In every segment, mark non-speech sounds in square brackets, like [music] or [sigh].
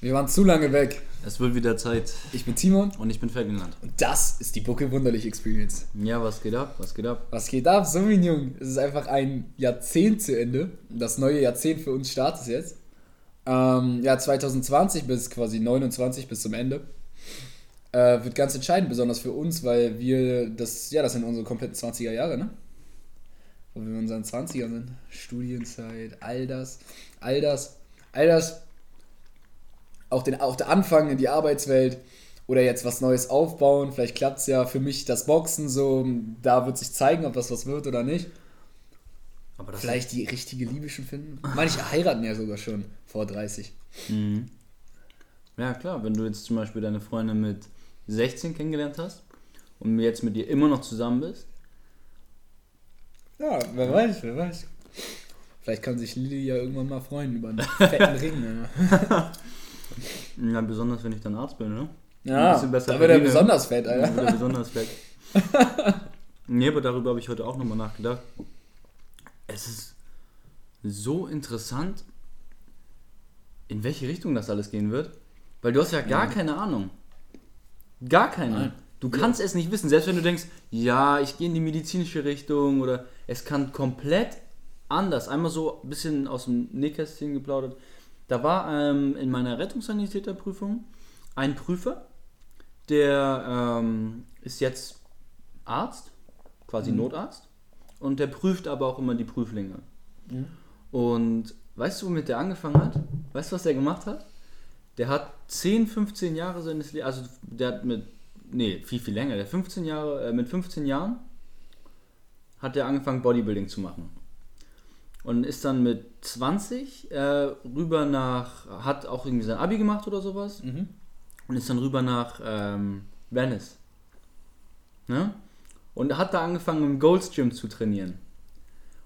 Wir waren zu lange weg. Es wird wieder Zeit. Ich bin Timon. Und ich bin Ferdinand. Und das ist die Bucke Wunderlich Experience. Ja, was geht ab? Was geht ab? Was geht ab? So, mein Junge. Es ist einfach ein Jahrzehnt zu Ende. Das neue Jahrzehnt für uns startet jetzt. Ähm, ja, 2020 bis quasi 29 bis zum Ende. Äh, wird ganz entscheidend, besonders für uns, weil wir das, ja, das sind unsere kompletten 20er Jahre, ne? Wo wir in unseren 20ern sind. Studienzeit, all das, all das, all das auch, den, auch der Anfang in die Arbeitswelt oder jetzt was Neues aufbauen. Vielleicht klappt es ja für mich das Boxen so. Da wird sich zeigen, ob das was wird oder nicht. Vielleicht die richtige Liebe schon finden. Manche heiraten ja sogar schon vor 30. Mhm. Ja, klar, wenn du jetzt zum Beispiel deine Freundin mit 16 kennengelernt hast und jetzt mit ihr immer noch zusammen bist. Ja, wer weiß, wer weiß. Vielleicht kann sich Lili ja irgendwann mal freuen über einen [laughs] fetten Ring. [laughs] Ja, besonders wenn ich dann Arzt bin, ne? Ja, da wird er besonders fett, Alter. Da wird er besonders fett. [laughs] nee, aber darüber habe ich heute auch nochmal nachgedacht. Es ist so interessant, in welche Richtung das alles gehen wird. Weil du hast ja gar ja. keine Ahnung. Gar keine. Nein. Du kannst ja. es nicht wissen. Selbst wenn du denkst, ja, ich gehe in die medizinische Richtung oder es kann komplett anders. Einmal so ein bisschen aus dem Nähkästchen geplaudert. Da war ähm, in meiner Rettungssanitäterprüfung ein Prüfer, der ähm, ist jetzt Arzt, quasi mhm. Notarzt, und der prüft aber auch immer die Prüflinge. Mhm. Und weißt du, womit der angefangen hat? Weißt du, was der gemacht hat? Der hat 10, 15 Jahre seines Lebens, also der hat mit, nee, viel, viel länger, der 15 Jahre, äh, mit 15 Jahren hat er angefangen Bodybuilding zu machen und ist dann mit 20 äh, rüber nach, hat auch irgendwie sein Abi gemacht oder sowas mhm. und ist dann rüber nach ähm, Venice. Ne? Und hat da angefangen im Gold's Gym zu trainieren.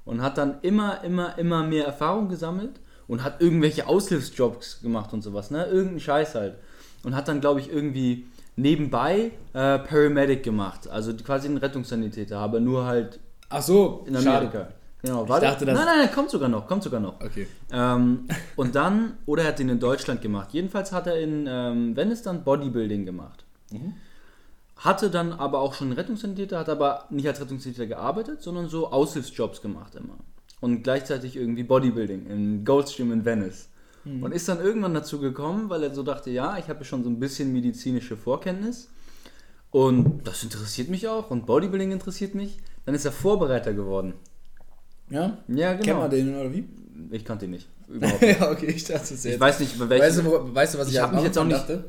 Und hat dann immer, immer, immer mehr Erfahrung gesammelt und hat irgendwelche Aushilfsjobs gemacht und sowas, ne? Irgendeinen Scheiß halt. Und hat dann, glaube ich, irgendwie nebenbei äh, Paramedic gemacht. Also quasi einen Rettungssanitäter, aber nur halt Ach so, in Amerika. Schade. Genau, warte. Ich dachte, das nein, nein, nein, kommt sogar noch, kommt sogar noch. Okay. Ähm, und dann, oder er hat ihn in Deutschland gemacht. Jedenfalls hat er in ähm, Venice dann Bodybuilding gemacht. Mhm. Hatte dann aber auch schon Rettungssanitäter, hat aber nicht als Rettungssanitäter gearbeitet, sondern so Aushilfsjobs gemacht immer. Und gleichzeitig irgendwie Bodybuilding im Goldstream in Venice. Mhm. Und ist dann irgendwann dazu gekommen, weil er so dachte, ja, ich habe schon so ein bisschen medizinische Vorkenntnis. Und das interessiert mich auch und Bodybuilding interessiert mich. Dann ist er Vorbereiter geworden. Ja? Ja, genau. Kennt man den oder wie? Ich kannte ihn nicht. [laughs] Überhaupt nicht. ja, okay, ich dachte es jetzt. Ich weiß nicht, welchen. Weißt du, weißt du was ich, ich habe mich jetzt auch nicht. Dachte?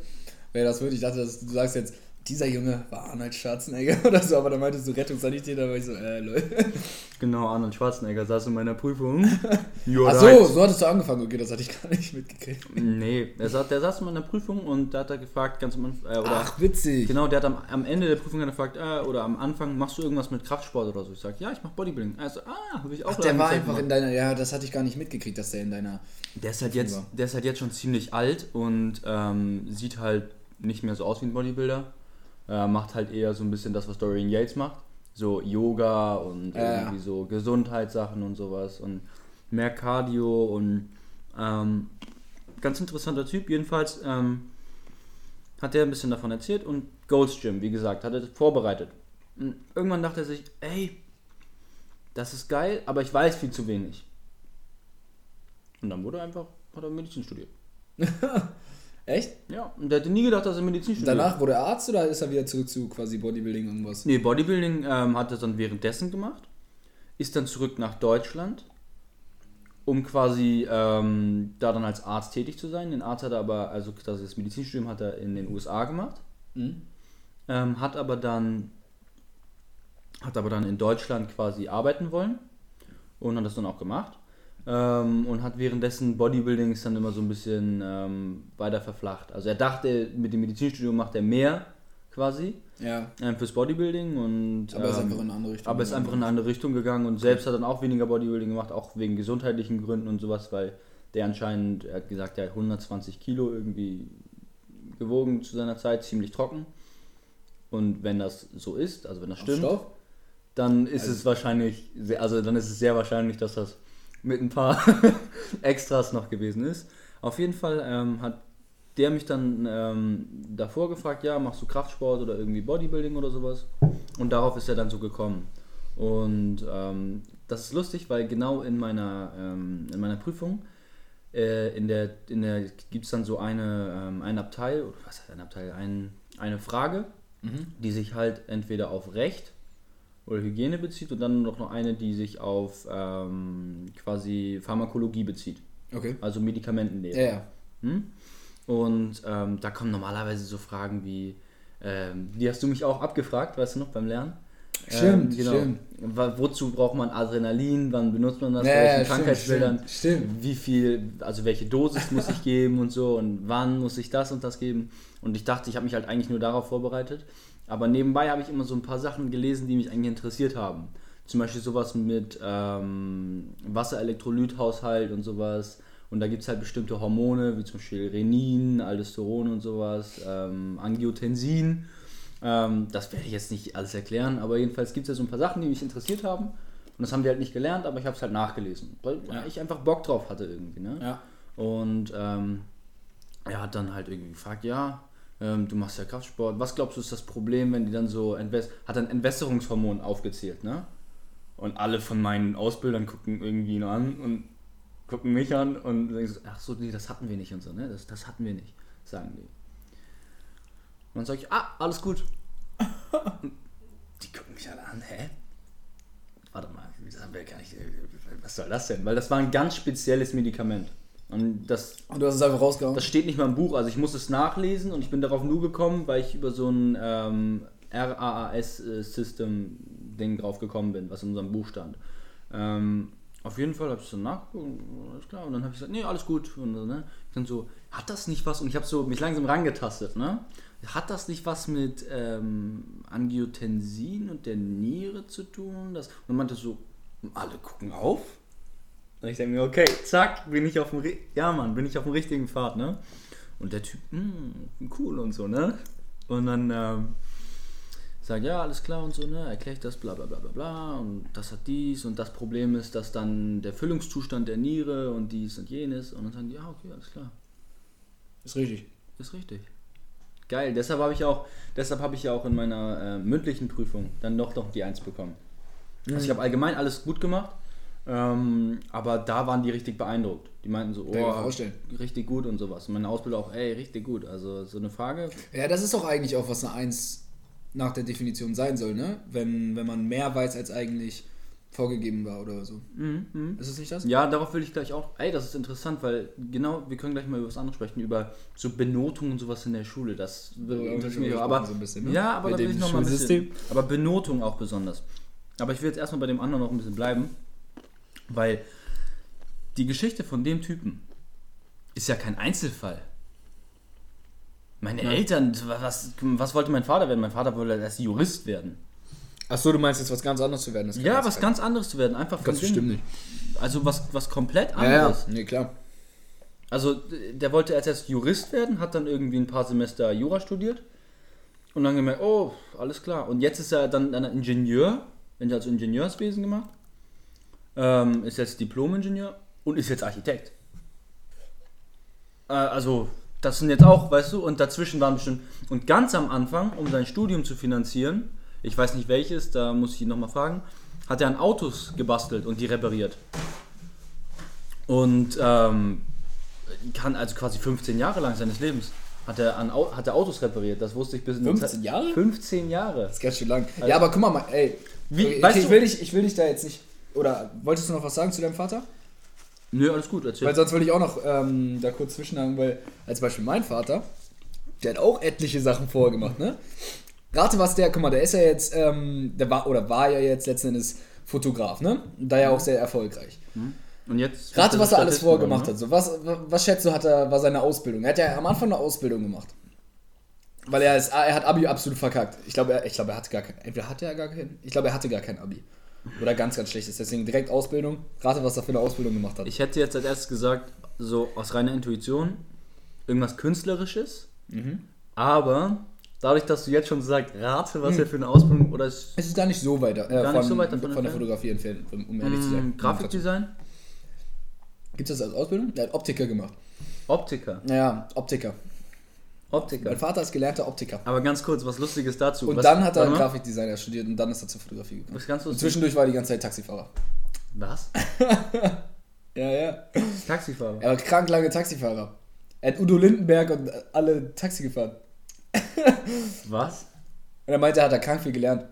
Wer das wird, ich dachte, dass du sagst jetzt, dieser Junge war Arnold Schwarzenegger [laughs] oder so, aber dann meintest du Rettungssanitäter, war ich so, äh, lol. [laughs] Genau, Arnold Schwarzenegger saß in meiner Prüfung. [laughs] Ach so, so hattest du angefangen, okay, das hatte ich gar nicht mitgekriegt. Nee, der saß, der saß in meiner Prüfung und da hat er gefragt, ganz am Anfang, äh, oder, Ach, witzig. Genau, der hat am, am Ende der Prüfung gefragt, äh, oder am Anfang, machst du irgendwas mit Kraftsport oder so? Ich sag, ja, ich mach Bodybuilding. Also, ah, habe ich auch Ach, der war einfach gemacht. in deiner, ja, das hatte ich gar nicht mitgekriegt, dass der in deiner... Der ist halt, jetzt, der ist halt jetzt schon ziemlich alt und ähm, sieht halt nicht mehr so aus wie ein Bodybuilder äh, macht halt eher so ein bisschen das, was Dorian Yates macht. So Yoga und ja, irgendwie so Gesundheitssachen und sowas und mehr Cardio und ähm, ganz interessanter Typ. Jedenfalls ähm, hat er ein bisschen davon erzählt und Gold's Gym, wie gesagt, hat er vorbereitet. Und irgendwann dachte er sich, ey, das ist geil, aber ich weiß viel zu wenig. Und dann wurde er einfach, hat er Medizin studiert. [laughs] Echt? Ja, und der hätte nie gedacht, dass er Medizin studiert. Danach wurde er Arzt oder ist er wieder zurück zu quasi Bodybuilding irgendwas? Nee, Bodybuilding ähm, hat er dann währenddessen gemacht. Ist dann zurück nach Deutschland, um quasi ähm, da dann als Arzt tätig zu sein. Den Arzt hat er aber, also das Medizinstudium hat er in den USA gemacht. Mhm. Ähm, hat aber dann hat aber dann in Deutschland quasi arbeiten wollen und hat das dann auch gemacht. Ähm, und hat währenddessen Bodybuilding ist dann immer so ein bisschen ähm, weiter verflacht. Also er dachte, mit dem Medizinstudium macht er mehr quasi ja. ähm, fürs Bodybuilding und aber ist ähm, einfach in eine andere Richtung. Aber ist einfach in eine andere Richtung gegangen und selbst hat dann auch weniger Bodybuilding gemacht, auch wegen gesundheitlichen Gründen und sowas, weil der anscheinend, er hat gesagt, er hat 120 Kilo irgendwie gewogen zu seiner Zeit, ziemlich trocken. Und wenn das so ist, also wenn das stimmt, dann ist also es wahrscheinlich, also dann ist es sehr wahrscheinlich, dass das mit ein paar [laughs] Extras noch gewesen ist. Auf jeden Fall ähm, hat der mich dann ähm, davor gefragt, ja, machst du Kraftsport oder irgendwie Bodybuilding oder sowas? Und darauf ist er dann so gekommen. Und ähm, das ist lustig, weil genau in meiner, ähm, in meiner Prüfung, äh, in der, in der gibt es dann so eine, ähm, ein Abteil, oder was heißt ein Abteil, ein, eine Frage, die sich halt entweder auf Recht oder Hygiene bezieht und dann noch eine, die sich auf ähm, quasi Pharmakologie bezieht. Okay. Also Medikamentenlehre. Ja, ja. Hm? Und ähm, da kommen normalerweise so Fragen wie, ähm, die hast du mich auch abgefragt, weißt du noch, beim Lernen? Stimmt, Ähm, genau. stimmt. Wozu braucht man Adrenalin? Wann benutzt man das? Ja, bei welchen Krankheitsbildern? stimmt, stimmt. Wie viel, also welche Dosis muss ich geben und so und wann muss ich das und das geben? Und ich dachte, ich habe mich halt eigentlich nur darauf vorbereitet. Aber nebenbei habe ich immer so ein paar Sachen gelesen, die mich eigentlich interessiert haben. Zum Beispiel sowas mit ähm, Wasserelektrolythaushalt und sowas. Und da gibt es halt bestimmte Hormone, wie zum Beispiel Renin, Aldosteron und sowas, ähm, Angiotensin. Ähm, das werde ich jetzt nicht alles erklären, aber jedenfalls gibt es ja so ein paar Sachen, die mich interessiert haben. Und das haben wir halt nicht gelernt, aber ich habe es halt nachgelesen, weil Ja. ich einfach Bock drauf hatte irgendwie. Ne? Ja. Und ähm, er hat dann halt irgendwie gefragt, ja, ähm, du machst ja Kraftsport, was glaubst du ist das Problem, wenn die dann so, hat ein Entwässerungshormon aufgezählt, ne? Und alle von meinen Ausbildern gucken irgendwie ihn an und gucken mich an und denken so, ach so, nee, das hatten wir nicht und so, ne? Das, das hatten wir nicht, sagen die. Und dann sage ich, ah, alles gut. Die gucken mich alle an, hä? Warte mal, nicht, was soll das denn? Weil das war ein ganz spezielles Medikament. Und das Und du hast es einfach rausgehauen. das steht nicht mal im Buch, also ich muss es nachlesen und ich bin darauf nur gekommen, weil ich über so ein ähm, RAAS-System-Ding drauf gekommen bin, was in unserem Buch stand. Ähm, auf jeden Fall habe ich so nachgeguckt, alles klar, und dann habe ich gesagt, nee, alles gut. Und so, ne? Ich dann so, hat das nicht was, und ich habe so mich langsam rangetastet, ne? Hat das nicht was mit ähm, Angiotensin und der Niere zu tun? Das, und meinte so, alle gucken auf. Und ich denke mir, okay, zack, bin ich auf dem, ja Mann, bin ich auf dem richtigen Pfad, ne? Und der Typ, "Hm, cool und so, ne? Und dann ähm, sagt, ja, alles klar und so, ne? Erkläre ich das, bla bla bla bla bla. Und das hat dies und das Problem ist, dass dann der Füllungszustand der Niere und dies und jenes. Und dann sagen die, ja, okay, alles klar. Ist richtig. Ist richtig. Geil, deshalb habe ich auch, deshalb habe ich ja auch in meiner äh, mündlichen Prüfung dann doch noch die Eins bekommen. Also ich habe allgemein alles gut gemacht, ähm, aber da waren die richtig beeindruckt. Die meinten so, oh, richtig gut und sowas. Und meine Ausbilder auch, ey, richtig gut. Also so eine Frage. Ja, das ist doch eigentlich auch, was eine 1 nach der Definition sein soll, ne? Wenn, wenn man mehr weiß, als eigentlich vorgegeben war oder so. Ist es nicht das? Ja, darauf will ich gleich auch. Ey, das ist interessant, weil genau, wir können gleich mal über was anderes sprechen, über so Benotungen und sowas in der Schule. Das interessiert mich Aber, so ein bisschen, ne? Ja, aber Mit da will ich noch mal ein bisschen. Aber Benotung auch besonders. Aber ich will jetzt erstmal bei dem anderen noch ein bisschen bleiben, weil die Geschichte von dem Typen ist ja kein Einzelfall. Meine Eltern, was, was wollte mein Vater werden? Mein Vater wollte erst Jurist werden. Achso, du meinst jetzt was ganz anderes zu werden? Ja, was kein- ganz anderes zu werden. Einfach von Ganz bestimmt nicht. Also was, was komplett Ja, ja, anderes. nee, klar. Also der wollte als erst Jurist werden, hat dann irgendwie ein paar Semester Jura studiert und dann gemerkt, oh, alles klar. Und jetzt ist er dann, dann Ingenieur, wenn er also Ingenieurswesen gemacht, ähm, ist jetzt Diplom-Ingenieur und ist jetzt Architekt. Äh, also das sind jetzt auch, weißt du, und dazwischen waren bestimmt, und ganz am Anfang, um sein Studium zu finanzieren, ich weiß nicht welches, da muss ich ihn nochmal fragen, hat er an Autos gebastelt und die repariert. Und ähm, kann also quasi 15 Jahre lang seines Lebens hat er, an, hat er Autos repariert. Das wusste ich bis in die 15 Zeit- Jahre? 15 Jahre. Das ist ganz schön lang. ja, aber guck mal, mal, ey. Wie- okay, weißt ich, du- will dich, ich will dich da jetzt nicht. Oder wolltest du noch was sagen zu deinem Vater? Nö, alles gut, erzähl. Weil sonst würde ich auch noch ähm, da kurz zwischenhaken, weil als Beispiel mein Vater, der hat auch etliche Sachen vorher gemacht, ne? Rate, was der, guck mal, der ist ja jetzt, ähm, der war oder war ja jetzt letzten Endes Fotograf, ne? Da ja auch sehr erfolgreich. Und jetzt Rate, was er alles Statisten vorher geworden, gemacht hat. So, was, was schätzt du, hat er, war seine Ausbildung? Er hat ja am Anfang eine Ausbildung gemacht. Weil er, ist, er hat Abi absolut verkackt. Ich glaube, er, ich glaube, er hatte gar kein. Entweder hatte er gar kein. Ich glaube, er hatte gar kein Abi. Oder ganz, ganz schlechtes. Deswegen direkt Ausbildung. Rate, was er für eine Ausbildung gemacht hat. Ich hätte jetzt als erstes gesagt, so aus reiner Intuition, irgendwas Künstlerisches. Mhm. Aber dadurch, dass du jetzt schon sagst, rate, was er für eine Ausbildung oder ist, Es ist gar nicht so weit, äh, Gar von, nicht so weit davon von der? Fotografie entfernt, um ehrlich zu sein. mh, Grafikdesign, Gibt es das als Ausbildung? Der hat Optiker gemacht. Optiker. Naja, Optiker. Optiker. Mein Vater ist gelernter Optiker. Aber ganz kurz, was Lustiges dazu. Und was, dann hat er. Grafikdesigner studiert und dann ist er zur Fotografie gekommen. Was ganz Und zwischendurch war er die ganze Zeit Taxifahrer. Was? [laughs] Ja, ja. Taxifahrer. Er war krank lange Taxifahrer. Er hat Udo Lindenberg und alle Taxi gefahren. [laughs] Was? Und er meinte, er hat da krank viel gelernt.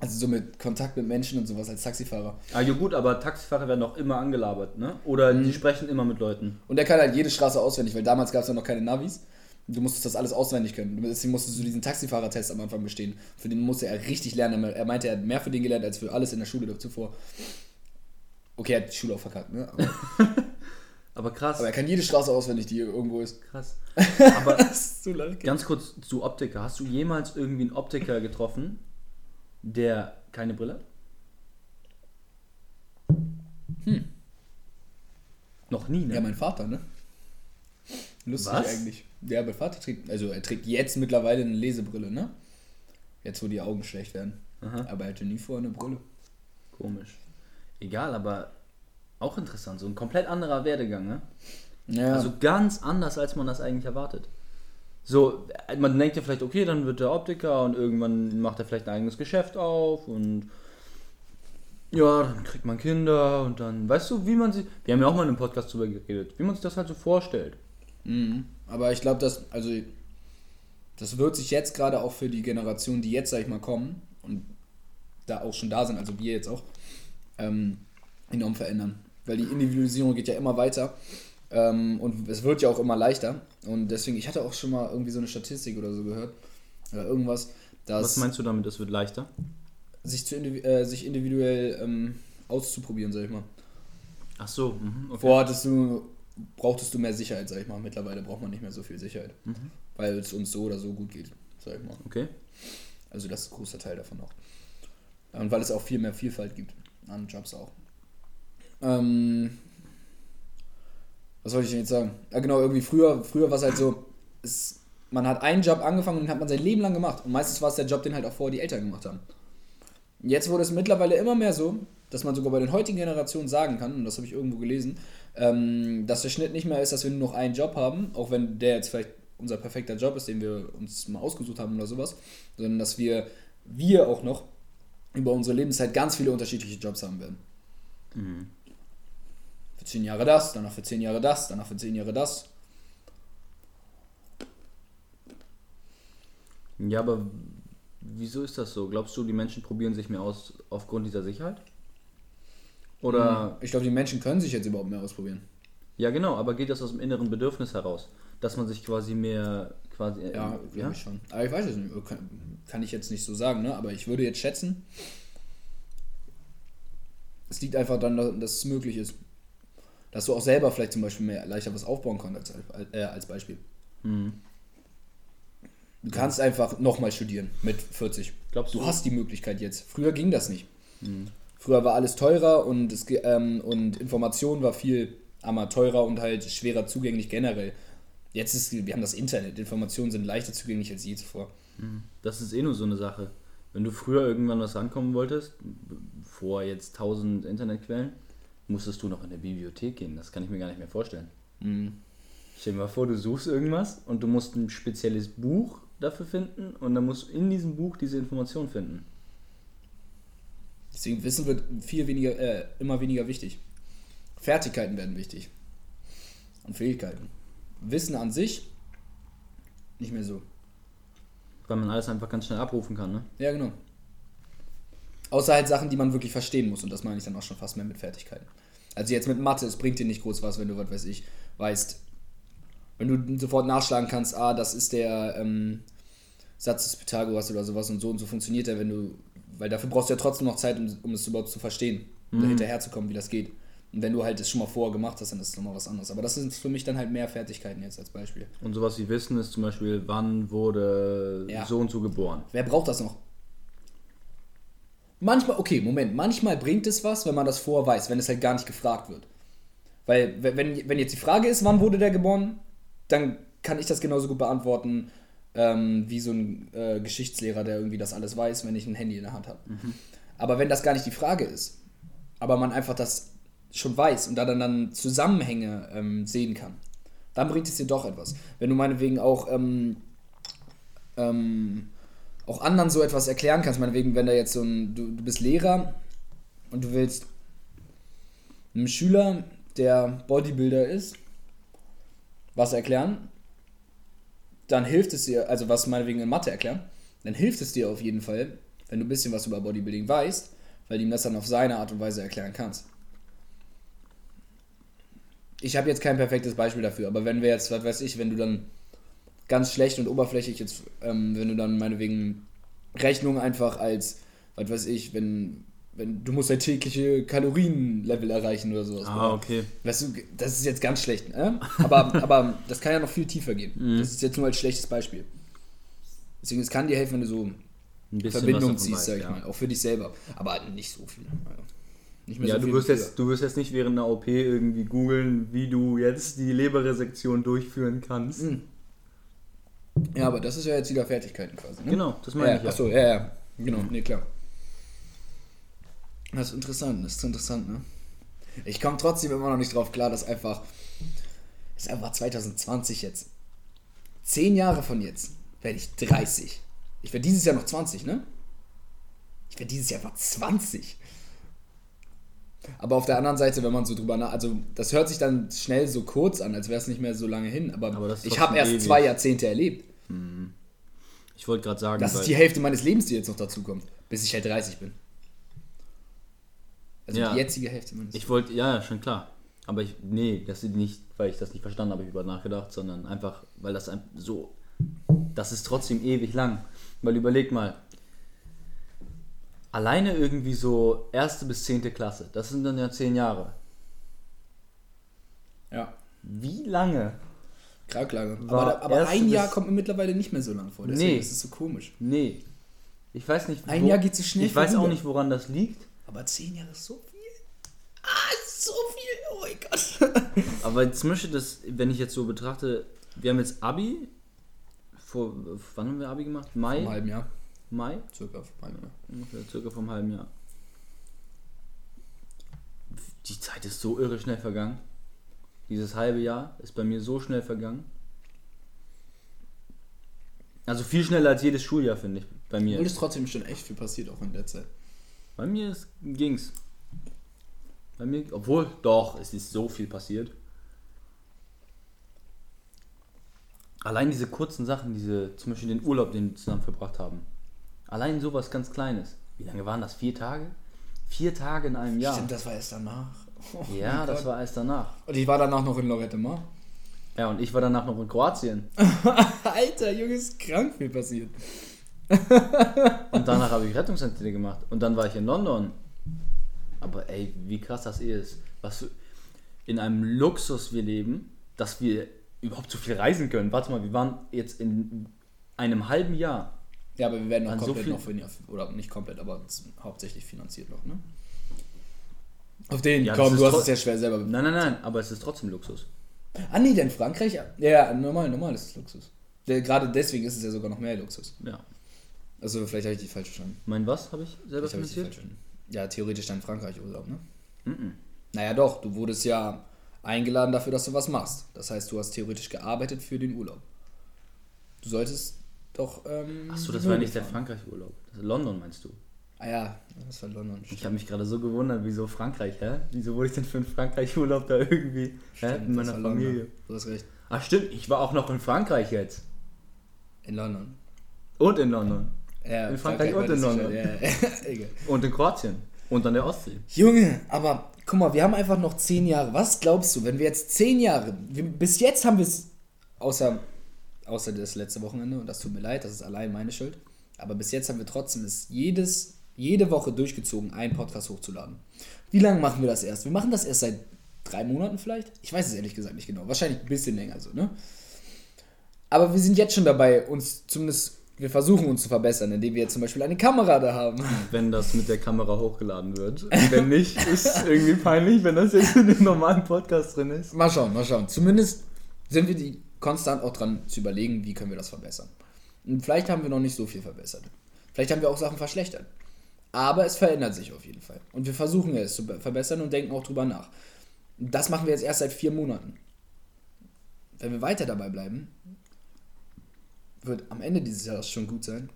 Also so mit Kontakt mit Menschen und sowas als Taxifahrer. Ah, ja gut, aber Taxifahrer werden auch immer angelabert, ne? Oder Mhm. die sprechen immer mit Leuten. Und er kann halt jede Straße auswendig, weil damals gab es ja noch keine Navis. Du musstest das alles auswendig können. Deswegen musstest du diesen Taxifahrertest am Anfang bestehen. Für den musste er richtig lernen. Er meinte, er hat mehr für den gelernt als für alles in der Schule zuvor. Okay, er hat die Schule auch verkackt, ne? Aber, [laughs] Aber krass. aber er kann jede Straße auswendig, die irgendwo ist. krass. [laughs] Aber Das ist so lange. ganz kurz zu Optiker. Hast du jemals irgendwie einen Optiker getroffen, der keine Brille hat? Hm. Noch nie, ne? Ja, mein Vater, ne? Lustig Was? eigentlich. Ja, mein Vater trägt, also er trägt jetzt mittlerweile eine Lesebrille, ne? Jetzt, wo die Augen schlecht werden. Aha. Aber er hatte nie vorher eine Brille. Komisch. Egal, aber auch interessant. So ein komplett anderer Werdegang, ne? Ja, Also ganz anders, als man das eigentlich erwartet. So, man denkt ja vielleicht, okay, dann wird der Optiker und irgendwann macht er vielleicht ein eigenes Geschäft auf und ja, dann kriegt man Kinder und dann, weißt du, wie man sich, wir haben ja auch mal in einem Podcast drüber geredet, wie man sich das halt so vorstellt. Mhm. Aber ich glaube, dass, also, das wird sich jetzt gerade auch für die Generation, die jetzt, sag ich mal, kommen und da auch schon da sind, also wir jetzt auch, ähm, enorm verändern. Weil die Individualisierung geht ja immer weiter ähm, und es wird ja auch immer leichter. Und deswegen, ich hatte auch schon mal irgendwie so eine Statistik oder so gehört, oder irgendwas, dass Was meinst du damit, das wird leichter? sich, zu indivi äh, sich individuell ähm, auszuprobieren, sag ich mal. Ach so, mhm, okay. Vorher hattest du, brauchtest du mehr Sicherheit, sag ich mal. Mittlerweile braucht man nicht mehr so viel Sicherheit. Mhm. Weil es uns so oder so gut geht, sag ich mal. okay. Also das ist ein großer Teil davon auch. Und weil es auch viel mehr Vielfalt gibt an Jobs auch. Ähm, was wollte ich denn jetzt sagen? Ja genau, irgendwie früher, früher war es halt so, es, man hat einen Job angefangen und den hat man sein Leben lang gemacht. Und meistens war es der Job, den halt auch vorher die Eltern gemacht haben. Jetzt wurde es mittlerweile immer mehr so, dass man sogar bei den heutigen Generationen sagen kann, und das habe ich irgendwo gelesen, ähm, dass der Schnitt nicht mehr ist, dass wir nur noch einen Job haben, auch wenn der jetzt vielleicht unser perfekter Job ist, den wir uns mal ausgesucht haben oder sowas, sondern dass wir, wir auch noch über unsere Lebenszeit ganz viele unterschiedliche Jobs haben werden. Mhm. Für zehn Jahre das, danach für zehn Jahre das, danach für zehn Jahre das. Ja, aber wieso ist das so? Glaubst du, die Menschen probieren sich mehr aus aufgrund dieser Sicherheit? Oder Ich glaube, die Menschen können sich jetzt überhaupt mehr ausprobieren. Ja, genau, aber geht das aus dem inneren Bedürfnis heraus? Dass man sich quasi mehr, quasi, äh, Ja, glaube ich schon. Aber ich weiß es nicht, kann, kann ich jetzt nicht so sagen, ne? aber ich würde jetzt schätzen, es liegt einfach daran, dass es möglich ist. Dass du auch selber vielleicht zum Beispiel mehr leichter was aufbauen kannst als, äh, als Beispiel. Mhm. Du kannst einfach nochmal studieren mit 40. Glaubst du du? hast die Möglichkeit jetzt. Früher ging das nicht. Früher war alles teurer und, es, ähm, und Information war viel einmal teurer und halt schwerer zugänglich generell. Jetzt ist, wir haben das Internet. Informationen sind leichter zugänglich als je zuvor. Das ist eh nur so eine Sache. Wenn du früher irgendwann was rankommen wolltest, vor jetzt 1000 Internetquellen, musstest du noch in der Bibliothek gehen. Das kann ich mir gar nicht mehr vorstellen. Stell dir mal vor, du suchst irgendwas und du musst ein spezielles Buch dafür finden und dann musst du in diesem Buch diese Information finden. Deswegen Wissen wird viel weniger, äh, immer weniger wichtig. Fertigkeiten werden wichtig. Und Fähigkeiten. Wissen an sich nicht mehr so. Weil man alles einfach ganz schnell abrufen kann, ne? Ja, genau. Außer halt Sachen, die man wirklich verstehen muss. Und das meine ich dann auch schon fast mehr mit Fertigkeiten. Also jetzt mit Mathe, es bringt dir nicht groß was, wenn du, was weiß ich, weißt, wenn du sofort nachschlagen kannst, ah, das ist der ähm, Satz des Pythagoras oder sowas und so und so funktioniert der, wenn du, weil dafür brauchst du ja trotzdem noch Zeit, um, um es überhaupt zu verstehen, um da hinterherzukommen, wie das geht. Und wenn du halt das schon mal vorher gemacht hast, dann ist es nochmal was anderes. Aber das sind für mich dann halt mehr Fertigkeiten jetzt als Beispiel. Und sowas wie Wissen ist zum Beispiel, wann wurde Ja. so und so geboren. Wer braucht das noch? Manchmal, okay, Moment, manchmal bringt es was, wenn man das vorher weiß, wenn es halt gar nicht gefragt wird. Weil, wenn, wenn jetzt die Frage ist, wann wurde der geboren, dann kann ich das genauso gut beantworten, ähm, wie so ein äh, Geschichtslehrer, der irgendwie das alles weiß, wenn ich ein Handy in der Hand habe. Aber wenn das gar nicht die Frage ist, aber man einfach das schon weiß und da dann, dann Zusammenhänge ähm, sehen kann, dann bringt es dir doch etwas. Wenn du meinetwegen auch ähm, ähm, auch anderen so etwas erklären kannst. Meinetwegen, wenn da jetzt so ein, du, du bist Lehrer und du willst einem Schüler, der Bodybuilder ist, was erklären, dann hilft es dir, also was meinetwegen in Mathe erklären, dann hilft es dir auf jeden Fall, wenn du ein bisschen was über Bodybuilding weißt, weil du ihm das dann auf seine Art und Weise erklären kannst. Ich habe jetzt kein perfektes Beispiel dafür, aber wenn wir jetzt, was weiß ich, wenn du dann ganz schlecht und oberflächlich jetzt, ähm, wenn du dann meinetwegen Rechnung einfach als, was weiß ich, wenn, wenn du musst dein tägliche Kalorienlevel erreichen oder sowas. Ah, okay. Weißt du, das ist jetzt ganz schlecht, ne? aber, [laughs] aber das kann ja noch viel tiefer gehen. Mhm. Das ist jetzt nur als schlechtes Beispiel. Deswegen, es kann dir helfen, wenn du so Ein bisschen Verbindung ziehst, sag ich ja. mal. Auch für dich selber. Aber nicht so viel. Also Nicht mehr Ja, so du viel wirst, wie jetzt, du wirst jetzt nicht während einer OP irgendwie googeln, wie du jetzt die Leberresektion durchführen kannst. Mhm. Ja, aber das ist ja jetzt wieder Fertigkeiten quasi. Ne? Genau, das meine ja, ich ja. Achso, ja, ja. Genau, nee, klar. Das ist interessant, das ist interessant, ne? Ich komme trotzdem immer noch nicht drauf klar, dass einfach. Es ist einfach 2020 jetzt. Zehn Jahre von jetzt werde ich 30. Ich werde dieses Jahr noch 20, ne? Ich werde dieses Jahr einfach 20. Aber auf der anderen Seite, wenn man so drüber nach, also das hört sich dann schnell so kurz an, als wäre es nicht mehr so lange hin. Aber, Aber das ich habe erst ewig. zwei Jahrzehnte erlebt. Ich wollte gerade sagen, Das ist die Hälfte meines Lebens, die jetzt noch dazu kommt, bis ich halt 30 bin. Also Ja. die jetzige Hälfte meines ich wollte, ja, schon klar. Aber ich, nee, das ist nicht, weil ich das nicht verstanden habe, über nachgedacht, sondern einfach, weil das so, das ist trotzdem ewig lang. Weil überleg mal, alleine irgendwie so erste bis zehnte Klasse, das sind dann ja zehn Jahre. Ja, Wie lange? krank lange. Aber, aber ein Jahr kommt mir mittlerweile nicht mehr so lang vor. Deswegen Nee. ist es so komisch. Nee. Ich weiß nicht, Ein Jahr geht so schnell Ich weiß auch nicht, woran das liegt. Aber zehn Jahre ist so viel. Ah, so viel. Oh mein Gott. [laughs] Aber zum Beispiel, das, wenn ich jetzt so betrachte, wir haben jetzt Abi. Vor, wann haben wir Abi gemacht? Mai? Im halben Jahr. Mai? Circa. vor einem Jahr. Ungefähr circa vom halben Jahr. Die Zeit ist so irre schnell vergangen. Dieses halbe Jahr ist bei mir so schnell vergangen. Also viel schneller als jedes Schuljahr, finde ich, bei mir. Obwohl ist trotzdem schon echt viel passiert, auch in der Zeit. Bei mir ist, ging's. Bei mir, obwohl, doch, es ist so viel passiert. Allein diese kurzen Sachen, diese, zum Beispiel den Urlaub, den wir zusammen verbracht haben. Allein sowas ganz Kleines. Wie lange waren das? Vier Tage? Vier Tage in einem Jahr. Stimmt, das war erst danach. Oh ja, das Gott. war erst danach. Und ich war danach noch in Lorette Mar. Ja, und ich war danach noch in Kroatien. [laughs] Alter, Junge, ist krank viel passiert. Und danach habe ich Rettungssanitäter gemacht. Und dann war ich in London. Aber ey, wie krass das eh ist. Was für, in einem Luxus wir leben, dass wir überhaupt so viel reisen können. Warte mal, wir waren jetzt in einem halben Jahr. Ja, aber wir werden so komplett viel- noch für oder nicht komplett, aber hauptsächlich finanziert noch, ne? Auf den, Ja, komm, du hast es ja schwer selber. Nein, nein, nein, aber es ist trotzdem Luxus. Ah, nee, denn Frankreich, ja, normal, normal ist es Luxus. Gerade deswegen ist es ja sogar noch mehr Luxus. Ja. Also, vielleicht habe ich dich falsch verstanden. Mein was habe ich selber Vielleicht ich finanziert? Ja, theoretisch dann Frankreich Urlaub, ne? Mhm. Naja, doch, du wurdest ja eingeladen dafür, dass du was machst. Das heißt, du hast theoretisch gearbeitet für den Urlaub. Du solltest doch. Ähm, Achso, das war nicht der fahren. Frankreich-Urlaub. Das ist London meinst du? Ah ja, das war London. Ich habe mich gerade so gewundert, wieso Frankreich, hä? Wieso wurde ich denn für einen Frankreich-Urlaub da irgendwie, hä? Stimmt, In das meiner London. Familie. Du hast recht. Ach stimmt, ich war auch noch in Frankreich jetzt. In London. Und in London. Ja, In Frankreich und war in London. Ja, ja. [laughs] Und in Kroatien. Und an der Ostsee. Junge, aber guck mal, wir haben einfach noch zehn Jahre. Was glaubst du, wenn wir jetzt zehn Jahre, wir, bis jetzt haben wir es, außer, außer das letzte Wochenende, und das tut mir leid, das ist allein meine Schuld, aber bis jetzt haben wir trotzdem es jedes, jede Woche durchgezogen, einen Podcast hochzuladen. Wie lange machen wir das erst? Wir machen das erst seit drei Monaten vielleicht? Ich weiß es ehrlich gesagt nicht genau. Wahrscheinlich ein bisschen länger so, ne? Aber wir sind jetzt schon dabei, uns zumindest, wir versuchen uns zu verbessern, indem wir jetzt zum Beispiel eine Kamera da haben. Wenn das mit der Kamera hochgeladen wird. [laughs] Wenn nicht, ist es irgendwie peinlich, wenn das jetzt in dem normalen Podcast drin ist. Mal schauen, mal schauen. Zumindest sind wir die konstant auch dran zu überlegen, wie können wir das verbessern. Und vielleicht haben wir noch nicht so viel verbessert. Vielleicht haben wir auch Sachen verschlechtert. Aber es verändert sich auf jeden Fall. Und wir versuchen es zu be- verbessern und denken auch drüber nach. Das machen wir jetzt erst seit vier Monaten. Wenn wir weiter dabei bleiben, wird am Ende dieses Jahres schon gut sein.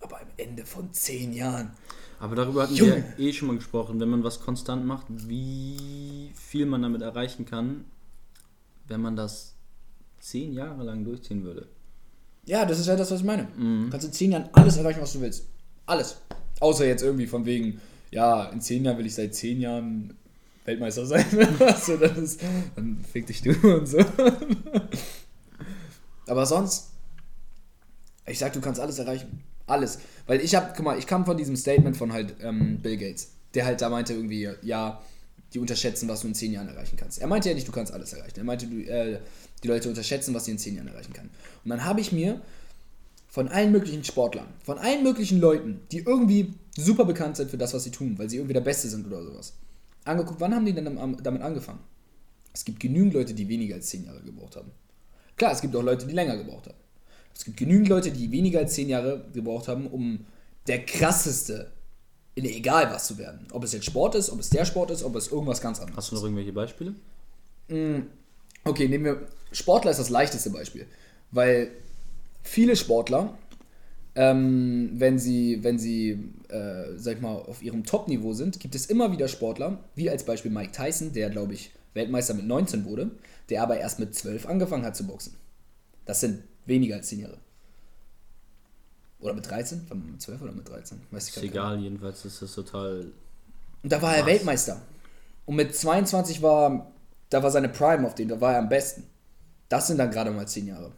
Aber am Ende von zehn Jahren. Aber darüber hatten Junge. wir eh schon mal gesprochen, wenn man was konstant macht, wie viel man damit erreichen kann, wenn man das zehn Jahre lang durchziehen würde. Ja, das ist ja das, was ich meine. Mhm. Kannst in zehn Jahren alles erreichen, was du willst. Alles. Außer jetzt irgendwie von wegen, ja, in zehn Jahren will ich seit zehn Jahren Weltmeister sein. [laughs] also das ist, dann fick dich du und so. Aber sonst, ich sag, du kannst alles erreichen. Alles. Weil ich hab, guck mal, ich kam von diesem Statement von halt ähm, Bill Gates, der halt da meinte irgendwie, ja, die unterschätzen, was du in zehn Jahren erreichen kannst. Er meinte ja nicht, du kannst alles erreichen. Er meinte, du, äh, die Leute unterschätzen, was sie in zehn Jahren erreichen können. Und dann habe ich mir von allen möglichen Sportlern, von allen möglichen Leuten, die irgendwie super bekannt sind für das, was sie tun, weil sie irgendwie der Beste sind oder sowas, angeguckt, wann haben die denn damit angefangen? Es gibt genügend Leute, die weniger als zehn Jahre gebraucht haben. Klar, es gibt auch Leute, die länger gebraucht haben. Es gibt genügend Leute, die weniger als zehn Jahre gebraucht haben, um der krasseste in egal was zu werden. Ob es jetzt Sport ist, ob es der Sport ist, ob es irgendwas ganz anderes ist. Hast du noch irgendwelche Beispiele? Mm, okay, nehmen wir. Sportler ist das leichteste Beispiel. Weil viele Sportler, ähm, wenn sie, wenn sie äh, sag ich mal, auf ihrem Top-Niveau sind, gibt es immer wieder Sportler, wie als Beispiel Mike Tyson, der, glaube ich, Weltmeister mit 19 wurde, der aber erst mit 12 angefangen hat zu boxen. Das sind weniger als 10 Jahre. Oder mit 13? War mit 12 oder mit 13? Weiß ich ist egal, nicht. jedenfalls ist das total. Und da war er Weltmeister. Und mit 22 war, da war seine Prime auf den, da war er am besten. Das sind dann gerade mal 10 Jahre.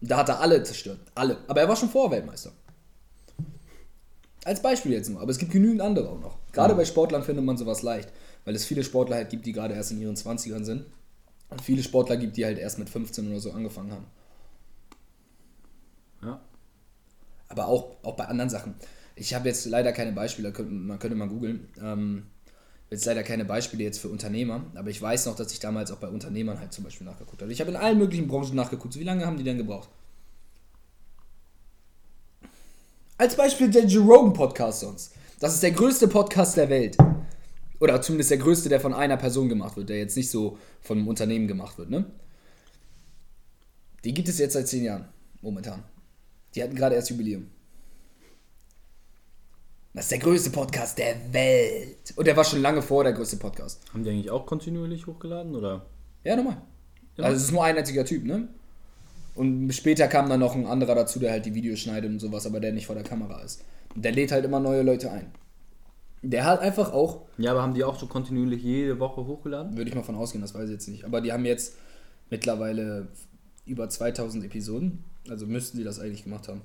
Da hat er alle zerstört. Alle. Aber er war schon vor Weltmeister. Als Beispiel jetzt nur. Aber es gibt genügend andere auch noch. Gerade ja. bei Sportlern findet man sowas leicht. Weil es viele Sportler halt gibt, die gerade erst in ihren 20ern sind. Viele Sportler gibt, die halt erst mit 15 oder so angefangen haben. Ja. Aber auch, auch bei anderen Sachen. Ich habe jetzt leider keine Beispiele, man könnte mal googeln. Ähm, jetzt leider keine Beispiele jetzt für Unternehmer, aber ich weiß noch, dass ich damals auch bei Unternehmern halt zum Beispiel nachgeguckt habe. Ich habe in allen möglichen Branchen nachgeguckt. Wie lange haben die denn gebraucht? Als Beispiel der Joe Rogan Podcast sonst. Das ist der größte Podcast der Welt. Oder zumindest der größte, der von einer Person gemacht wird, der jetzt nicht so von einem Unternehmen gemacht wird, ne? Die gibt es jetzt seit zehn Jahren, momentan. Die hatten gerade erst Jubiläum. Das ist der größte Podcast der Welt. Und der war schon lange vor der größte Podcast. Haben die eigentlich auch kontinuierlich hochgeladen, oder? Ja, nochmal. Ja. Also es ist nur ein einziger Typ, ne? Und später kam dann noch ein anderer dazu, der halt die Videos schneidet und sowas, aber der nicht vor der Kamera ist. Und der lädt halt immer neue Leute ein. Der hat einfach auch. Ja, aber haben die auch so kontinuierlich jede Woche hochgeladen? Würde ich mal von ausgehen, das weiß ich jetzt nicht. Aber die haben jetzt mittlerweile über 2000 Episoden. Also müssten die das eigentlich gemacht haben.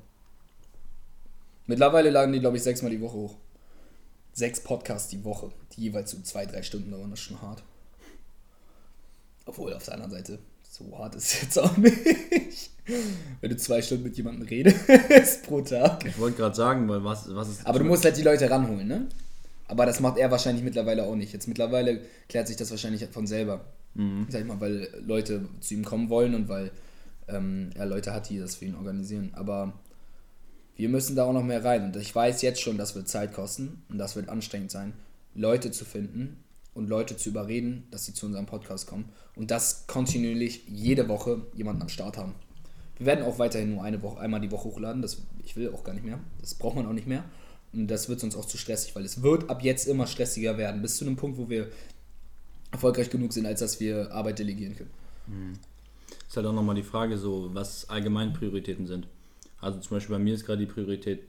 Mittlerweile laden die, glaube ich, sechsmal die Woche hoch. Sechs Podcasts die Woche, die jeweils so zwei, drei Stunden dauern, das ist schon hart. Obwohl, auf der anderen Seite, so hart ist es jetzt auch nicht. Wenn du zwei Stunden mit jemandem redest [laughs] pro Tag. Ich wollte gerade sagen, weil was, was ist. Aber du musst halt die Leute ranholen, ne? Aber das macht er wahrscheinlich mittlerweile auch nicht. Jetzt mittlerweile klärt sich das wahrscheinlich von selber. Mhm. Sag ich mal, weil Leute zu ihm kommen wollen und weil ähm, er Leute hat, die das für ihn organisieren. Aber wir müssen da auch noch mehr rein. Und ich weiß jetzt schon, das wird Zeit kosten und das wird anstrengend sein, Leute zu finden und Leute zu überreden, dass sie zu unserem Podcast kommen. Und das kontinuierlich jede Woche jemanden am Start haben. Wir werden auch weiterhin nur eine Woche, einmal die Woche hochladen. Das, ich will auch gar nicht mehr. Das braucht man auch nicht mehr. Und das wird uns auch zu stressig, weil es wird ab jetzt immer stressiger werden, bis zu einem Punkt, wo wir erfolgreich genug sind, als dass wir Arbeit delegieren können. Mhm. Ist halt auch nochmal die Frage, so was allgemein Prioritäten sind. Also zum Beispiel bei mir ist gerade die Priorität,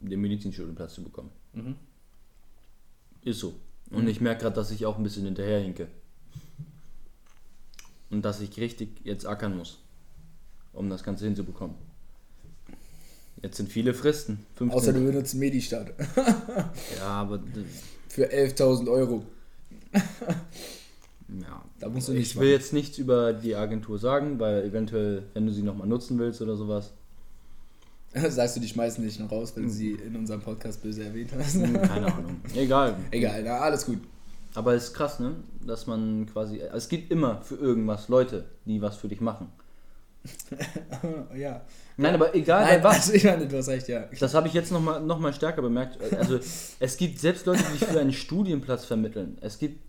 den Medizinstudienplatz zu bekommen. Mhm. Ist so. Und mhm. ich merke gerade, dass ich auch ein bisschen hinterherhinke. Und dass ich richtig jetzt ackern muss, um das Ganze hinzubekommen. Jetzt sind viele Fristen. 15. Außer du benutzt Medistat. [laughs] ja, aber. Für 11.000 Euro. [laughs] ja. Da musst du nicht ich will jetzt nichts über die Agentur sagen, weil eventuell, wenn du sie nochmal nutzen willst oder sowas, [laughs] Sagst du, die schmeißen dich noch raus, wenn du sie in unserem Podcast böse erwähnt hast? Hm, keine Ahnung. Egal. Egal, na, alles gut. Aber es ist krass, ne? Dass man quasi. Es gibt immer für irgendwas Leute, die was für dich machen. [laughs] ja. Nein, aber egal Nein, was. Also ich meine, du hast recht, ja. Das habe ich jetzt nochmal noch mal stärker bemerkt. Also, es gibt selbst Leute, die dich für einen Studienplatz vermitteln. Es gibt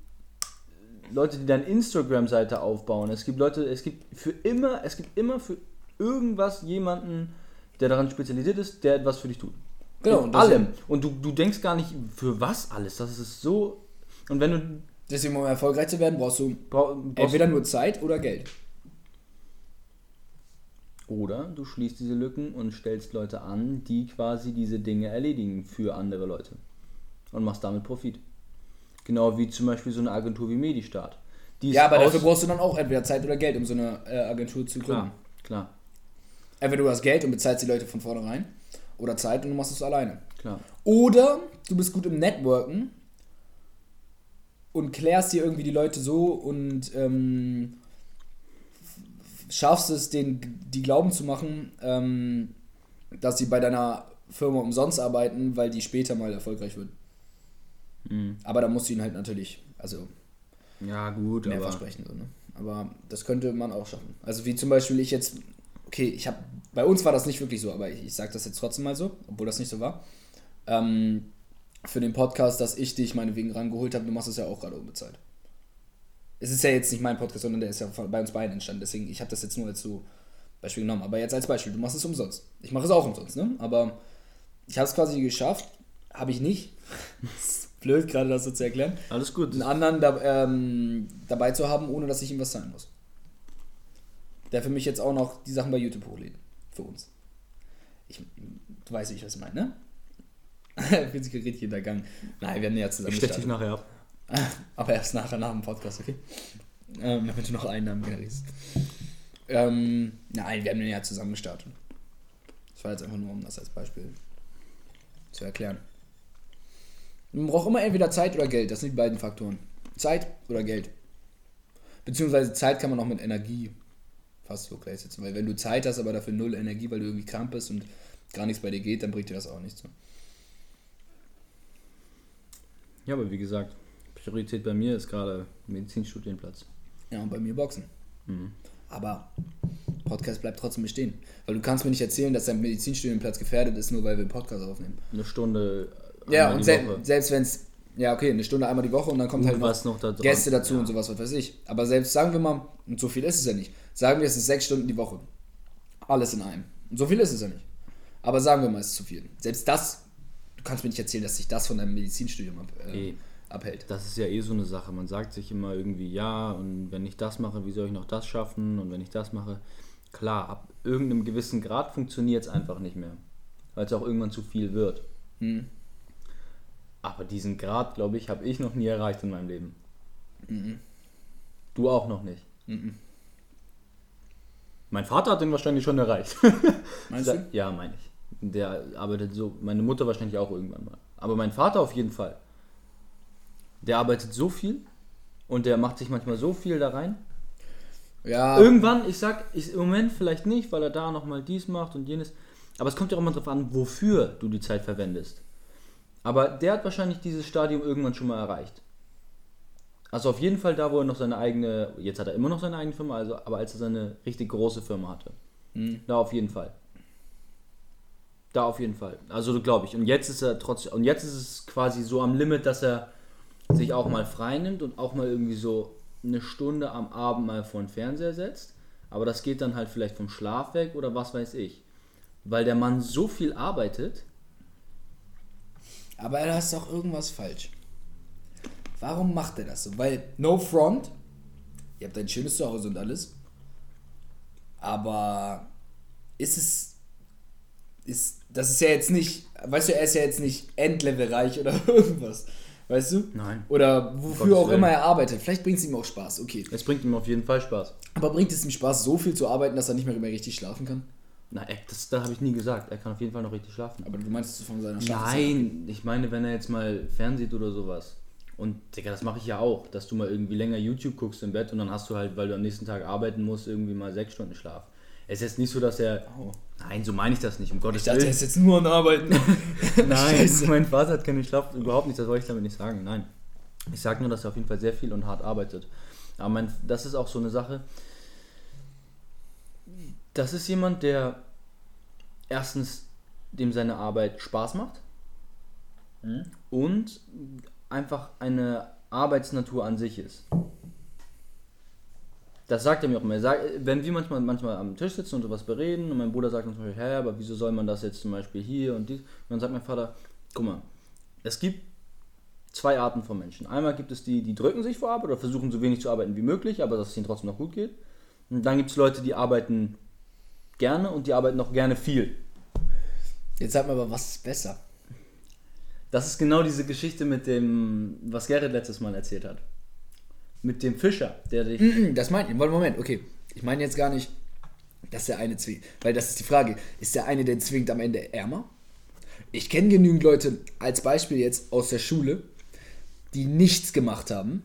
Leute, die deine Instagram-Seite aufbauen. Es gibt Leute, es gibt für immer, es gibt immer für irgendwas jemanden, der daran spezialisiert ist, der etwas für dich tut. Genau, In und das- allem. Und du, du denkst gar nicht, für was alles. Das ist so. Und wenn du. Deswegen, um erfolgreich zu werden, brauchst du brauch- brauchst- entweder nur Zeit oder Geld. Oder du schließt diese Lücken und stellst Leute an, die quasi diese Dinge erledigen für andere Leute. Und machst damit Profit. Genau wie zum Beispiel so eine Agentur wie ist Ja, aber dafür brauchst du dann auch entweder Zeit oder Geld, um so eine äh, Agentur zu gründen. Klar, klar, Entweder du hast Geld und bezahlst die Leute von vornherein oder Zeit und du machst es alleine. klar. Oder du bist gut im Networken und klärst dir irgendwie die Leute so und ähm, schaffst es, denen die glauben zu machen, ähm, dass sie bei deiner Firma umsonst arbeiten, weil die später mal erfolgreich wird. Mhm. Aber da musst du ihnen halt natürlich, also Ja, gut, mehr aber. versprechen. So, ne? Aber das könnte man auch schaffen. Also wie zum Beispiel ich jetzt, okay, ich habe, bei uns war das nicht wirklich so, aber ich, ich sage das jetzt trotzdem mal so, obwohl das nicht so war. Ähm, für den Podcast, dass ich dich meinetwegen rangeholt habe, du machst es ja auch gerade unbezahlt. Es ist ja jetzt nicht mein Podcast, sondern der ist ja bei uns beiden entstanden. Deswegen, ich habe das jetzt nur als so Beispiel genommen. Aber jetzt als Beispiel, du machst es umsonst. Ich mache es auch umsonst, ne? Aber ich habe es quasi geschafft, habe ich nicht. [laughs] ist blöd, gerade das so zu erklären Alles gut. einen anderen da, ähm, dabei zu haben, ohne dass ich ihm was zahlen muss. Der für mich jetzt auch noch die Sachen bei YouTube hochlädt. Für uns. Ich, du weißt, wie ich was meine, ne? Fühlt sich der Gang. Nein, wir haben ja zusammen Ich stech dich nachher ab. [laughs] Aber erst nachher, nach dem Podcast, okay? Ähm, damit du noch Einnahmen generierst. Ähm, nein, wir haben den ja zusammen gestartet. Das war jetzt einfach nur, um das als Beispiel zu erklären. Man braucht immer entweder Zeit oder Geld. Das sind die beiden Faktoren. Zeit oder Geld. Beziehungsweise Zeit kann man auch mit Energie fast so gleichsetzen. Weil wenn du Zeit hast, aber dafür null Energie, weil du irgendwie krank bist und gar nichts bei dir geht, dann bringt dir das auch nichts. Ja, aber wie gesagt, Priorität bei mir ist gerade Medizinstudienplatz. Ja, und bei mir Boxen. Mhm. Aber Podcast bleibt trotzdem bestehen. Weil du kannst mir nicht erzählen, dass dein Medizinstudienplatz gefährdet ist, nur weil wir einen Podcast aufnehmen. Eine Stunde. Ja, und die sel Woche. selbst wenn es, ja okay, eine Stunde einmal die Woche und dann kommt halt noch, noch da. Gäste dazu Ja. und sowas, was weiß ich. Aber selbst sagen wir mal, und so viel ist es ja nicht, sagen wir, es ist sechs Stunden die Woche. Alles in einem. Und so viel ist es ja nicht. Aber sagen wir mal, es ist zu viel. Selbst das, du kannst mir nicht erzählen, dass sich das von deinem Medizinstudium ab, äh, Eh. Abhält. Das ist ja eh so eine Sache. Man sagt sich immer irgendwie, ja, und wenn ich das mache, wie soll ich noch das schaffen? Und wenn ich das mache, klar, ab irgendeinem gewissen Grad funktioniert es einfach nicht mehr. Weil es auch irgendwann zu viel wird. Hm. Aber diesen Grad, glaube ich, habe ich noch nie erreicht in meinem Leben. Mhm. Du auch noch nicht. Mhm. Mein Vater hat den wahrscheinlich schon erreicht. [laughs] Meinst du? Ja, meine ich. Der arbeitet so, meine Mutter wahrscheinlich auch irgendwann mal. Aber mein Vater auf jeden Fall. Der arbeitet so viel und der macht sich manchmal so viel da rein. Ja, Irgendwann, ich sag, ich, im Moment vielleicht nicht, weil er da nochmal dies macht und jenes. Aber es kommt ja auch immer drauf an, wofür du die Zeit verwendest. Aber der hat wahrscheinlich dieses Stadium irgendwann schon mal erreicht. Also auf jeden Fall da, wo er noch seine eigene, jetzt hat er immer noch seine eigene Firma, also, aber als er seine richtig große Firma hatte. Mhm. Da auf jeden Fall. Da auf jeden Fall. Also glaube ich. Und jetzt ist er trotzdem, und jetzt ist es quasi so am Limit, dass er sich auch mal frei nimmt und auch mal irgendwie so eine Stunde am Abend mal vor den Fernseher setzt. Aber das geht dann halt vielleicht vom Schlaf weg oder was weiß ich. Weil der Mann so viel arbeitet. Aber da ist doch irgendwas falsch. Warum macht er das so? Weil, no front, ihr habt ein schönes Zuhause und alles. Aber ist es. Ist, das ist ja jetzt nicht. Weißt du, er ist ja jetzt nicht endlevelreich oder [laughs] irgendwas. Weißt du? Nein. Oder wofür auch Willen. immer er arbeitet. Vielleicht bringt es ihm auch Spaß, okay. Es bringt ihm auf jeden Fall Spaß. Aber bringt es ihm Spaß, so viel zu arbeiten, dass er nicht mehr, mehr richtig schlafen kann? Na, das, das habe ich nie gesagt. Er kann auf jeden Fall noch richtig schlafen. Aber du meinst es von seiner Schlafenszeit? Nein, ich meine, wenn er jetzt mal fernsieht oder sowas. Und Digga, das mache ich ja auch, dass du mal irgendwie länger YouTube guckst im Bett und dann hast du halt, weil du am nächsten Tag arbeiten musst, irgendwie mal sechs Stunden Schlaf. Es ist jetzt nicht so, dass er. Oh. Nein, so meine ich das nicht, um Gottes Ich dachte, er Willen. ist jetzt nur an Arbeiten. [laughs] [laughs] Nein, mein Vater hat keinen Schlaf, überhaupt nicht, das wollte ich damit nicht sagen. Nein. Ich sage nur, dass er auf jeden Fall sehr viel und hart arbeitet. Aber mein, das ist auch so eine Sache. Das ist jemand, der erstens dem seine Arbeit Spaß macht und einfach eine Arbeitsnatur an sich ist. Das sagt er mir auch immer. Er sagt, wenn wir manchmal, manchmal am Tisch sitzen und sowas bereden und mein Bruder sagt uns zum Beispiel, hä, aber wieso soll man das jetzt zum Beispiel hier und dies? Und dann sagt mein Vater, guck mal, es gibt zwei Arten von Menschen. Einmal gibt es die, die drücken sich vor Arbeit oder versuchen so wenig zu arbeiten wie möglich, aber dass es ihnen trotzdem noch gut geht. Und dann gibt es Leute, die arbeiten gerne und die arbeiten noch gerne viel. Jetzt sag mal aber, was ist besser? Das ist genau diese Geschichte mit dem, was Gerrit letztes Mal erzählt hat. Mit dem Fischer, der dich. Mm, Das meint, Moment, okay. Ich meine jetzt gar nicht, dass der eine zwingt. Weil das ist die Frage. Ist der eine, der zwingt, am Ende ärmer? Ich kenne genügend Leute, als Beispiel jetzt aus der Schule, die nichts gemacht haben,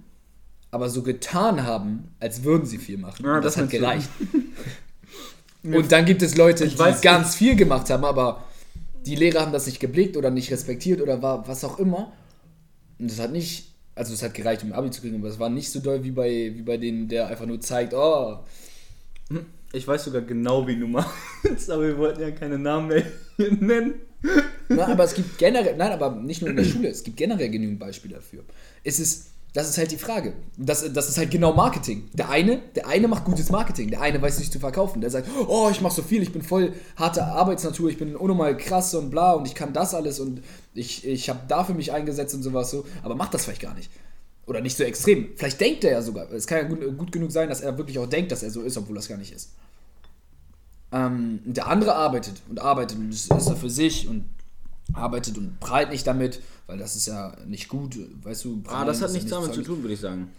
aber so getan haben, als würden sie viel machen. Ja, Und das, das hat gereicht. [laughs] Und dann gibt es Leute, Ich die weiß- ganz viel gemacht haben, aber die Lehrer haben das nicht geblickt oder nicht respektiert oder war was auch immer. Und das hat nicht, also es hat gereicht, um Abi zu kriegen, aber es war nicht so doll wie bei, wie bei denen, der einfach nur zeigt, oh, Ich weiß sogar genau, wie du meinst, aber wir wollten ja keine Namen mehr [laughs] nennen. Na, aber es gibt generell, nein, aber nicht nur in der Schule, es gibt generell genügend Beispiele dafür. Es ist, das ist halt die Frage. Das, das ist halt genau Marketing. Der eine, der eine macht gutes Marketing, der eine weiß sich zu verkaufen. Der sagt, oh, ich mache so viel, ich bin voll harte Arbeitsnatur, ich bin unnormal krass und bla und ich kann das alles und ich, ich habe dafür mich eingesetzt und sowas so, aber macht das vielleicht gar nicht. Oder nicht so extrem. Vielleicht denkt er ja sogar. Es kann ja gut, gut genug sein, dass er wirklich auch denkt, dass er so ist, obwohl das gar nicht ist. Ähm, der andere arbeitet und arbeitet und ist, ist er für sich und arbeitet und prahlt nicht damit, weil das ist ja nicht gut, weißt du. Ah, das hat nichts damit zu sonnig. tun, würde ich sagen.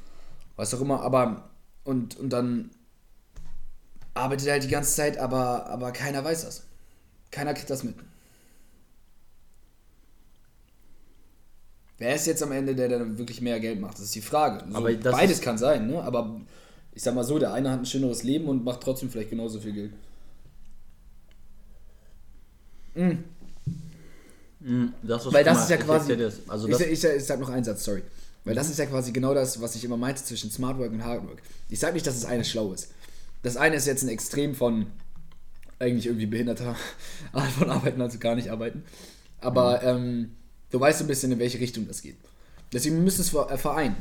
Was auch immer, aber und, und dann arbeitet er halt die ganze Zeit, aber, aber keiner weiß das. Keiner kriegt das mit. Wer ist jetzt am Ende, der dann wirklich mehr Geld macht? Das ist die Frage. So, Aber beides kann sein, ne? Aber ich sag mal so, der eine hat ein schöneres Leben und macht trotzdem vielleicht genauso viel Geld. Mhm, Das, was Weil das mal, ist ja ich quasi. das. Also ich, das, ich, ich sag noch einen Satz, sorry. Weil das ist ja quasi genau das, was ich immer meinte zwischen Smart Work und Hard Work. Ich sag nicht, dass das eine schlau ist. Das eine ist jetzt ein Extrem von eigentlich irgendwie behinderter [laughs] Art von Arbeiten, also gar nicht arbeiten. Aber ähm, du weißt ein bisschen, in welche Richtung das geht. Deswegen müsst ihr es äh, vereinen.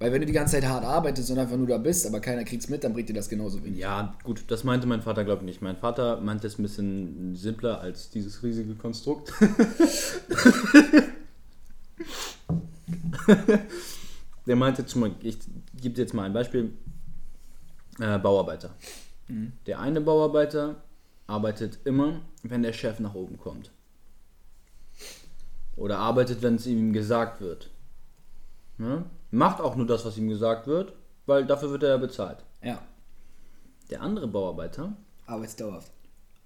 Weil wenn du die ganze Zeit hart arbeitest und einfach nur da bist, aber keiner kriegt's mit, dann bringt dir das genauso wenig. ja, gut, das meinte mein Vater, glaube ich, nicht. Mein Vater meinte es ein bisschen simpler als dieses riesige Konstrukt. [laughs] Der meinte zum Beispiel, ich gebe dir jetzt mal ein Beispiel: äh, Bauarbeiter. Der eine Bauarbeiter arbeitet immer, wenn der Chef nach oben kommt. Oder arbeitet, wenn es ihm gesagt wird. Ne? Macht auch nur das, was ihm gesagt wird, weil dafür wird er ja bezahlt. Ja, Der andere Bauarbeiter arbeitsdauerhaft.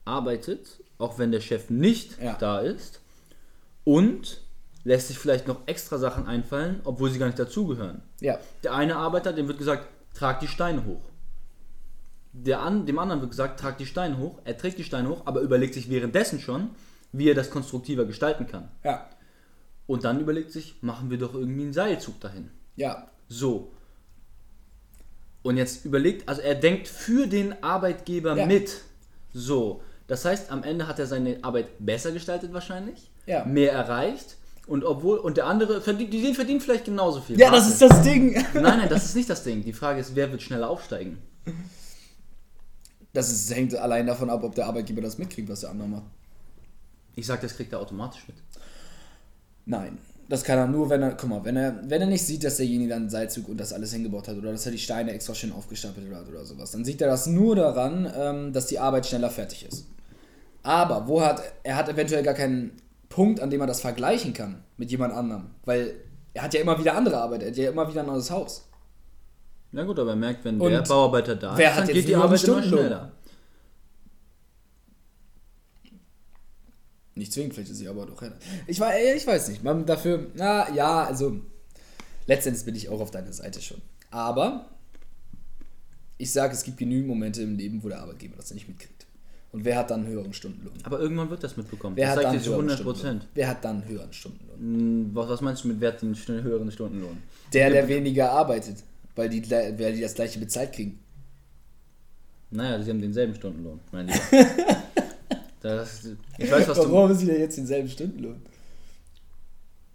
arbeitet, auch wenn der Chef nicht Ja. da ist und lässt sich vielleicht noch extra Sachen einfallen, obwohl sie gar nicht dazugehören. Ja, Der eine Arbeiter, dem wird gesagt, trag die Steine hoch. Der an, dem anderen wird gesagt, trag die Steine hoch. Er trägt die Steine hoch, aber überlegt sich währenddessen schon, wie er das konstruktiver gestalten kann. ja, Und dann überlegt sich, machen wir doch irgendwie einen Seilzug dahin. Ja, So. Und jetzt überlegt, also er denkt für den Arbeitgeber Ja. mit. So. Das heißt, am Ende hat er seine Arbeit besser gestaltet wahrscheinlich, Ja. mehr erreicht und obwohl und der andere verdient, die den verdient vielleicht genauso viel. Ja, das Warte. ist das Ding. [laughs] Nein, nein, das ist nicht das Ding. Die Frage ist, wer wird schneller aufsteigen? Das ist, hängt allein davon ab, ob der Arbeitgeber das mitkriegt, was der andere macht. Ich sag, das kriegt er automatisch mit. Nein. Das kann er nur, wenn er, guck mal, wenn er, wenn er nicht sieht, dass derjenige dann einen Seilzug und das alles hingebaut hat oder dass er die Steine extra schön aufgestapelt hat oder sowas, dann sieht er das nur daran, ähm, dass die Arbeit schneller fertig ist. Aber wo hat, er hat eventuell gar keinen Punkt, an dem er das vergleichen kann mit jemand anderem, weil er hat ja immer wieder andere Arbeit, er hat ja immer wieder ein neues Haus. Na gut, aber er merkt, wenn Und der Bauarbeiter da wer ist, hat dann geht die Arbeit immer schneller. Nicht zwingend, vielleicht ist sie aber doch. Ich, wei- ich weiß nicht. Man dafür, na ja, also letztendlich bin ich auch auf deiner Seite schon. Aber ich sage, es gibt genügend Momente im Leben, wo der Arbeitgeber das nicht mitkriegt. Und wer hat dann einen höheren Stundenlohn? Aber irgendwann wird das mitbekommen. Wer das hat dann höheren 100 Stundenlohn? Prozent. Wer hat dann einen höheren Stundenlohn? Hm, Was, meinst du mit Wert den schnell höheren Stundenlohn? Der, der weniger arbeitet, weil die, weil die das gleiche bezahlt kriegen. Naja, sie haben denselben Stundenlohn, mein Lieber. [laughs] das, ich weiß, was du. Warum haben sie denn jetzt denselben Stundenlohn?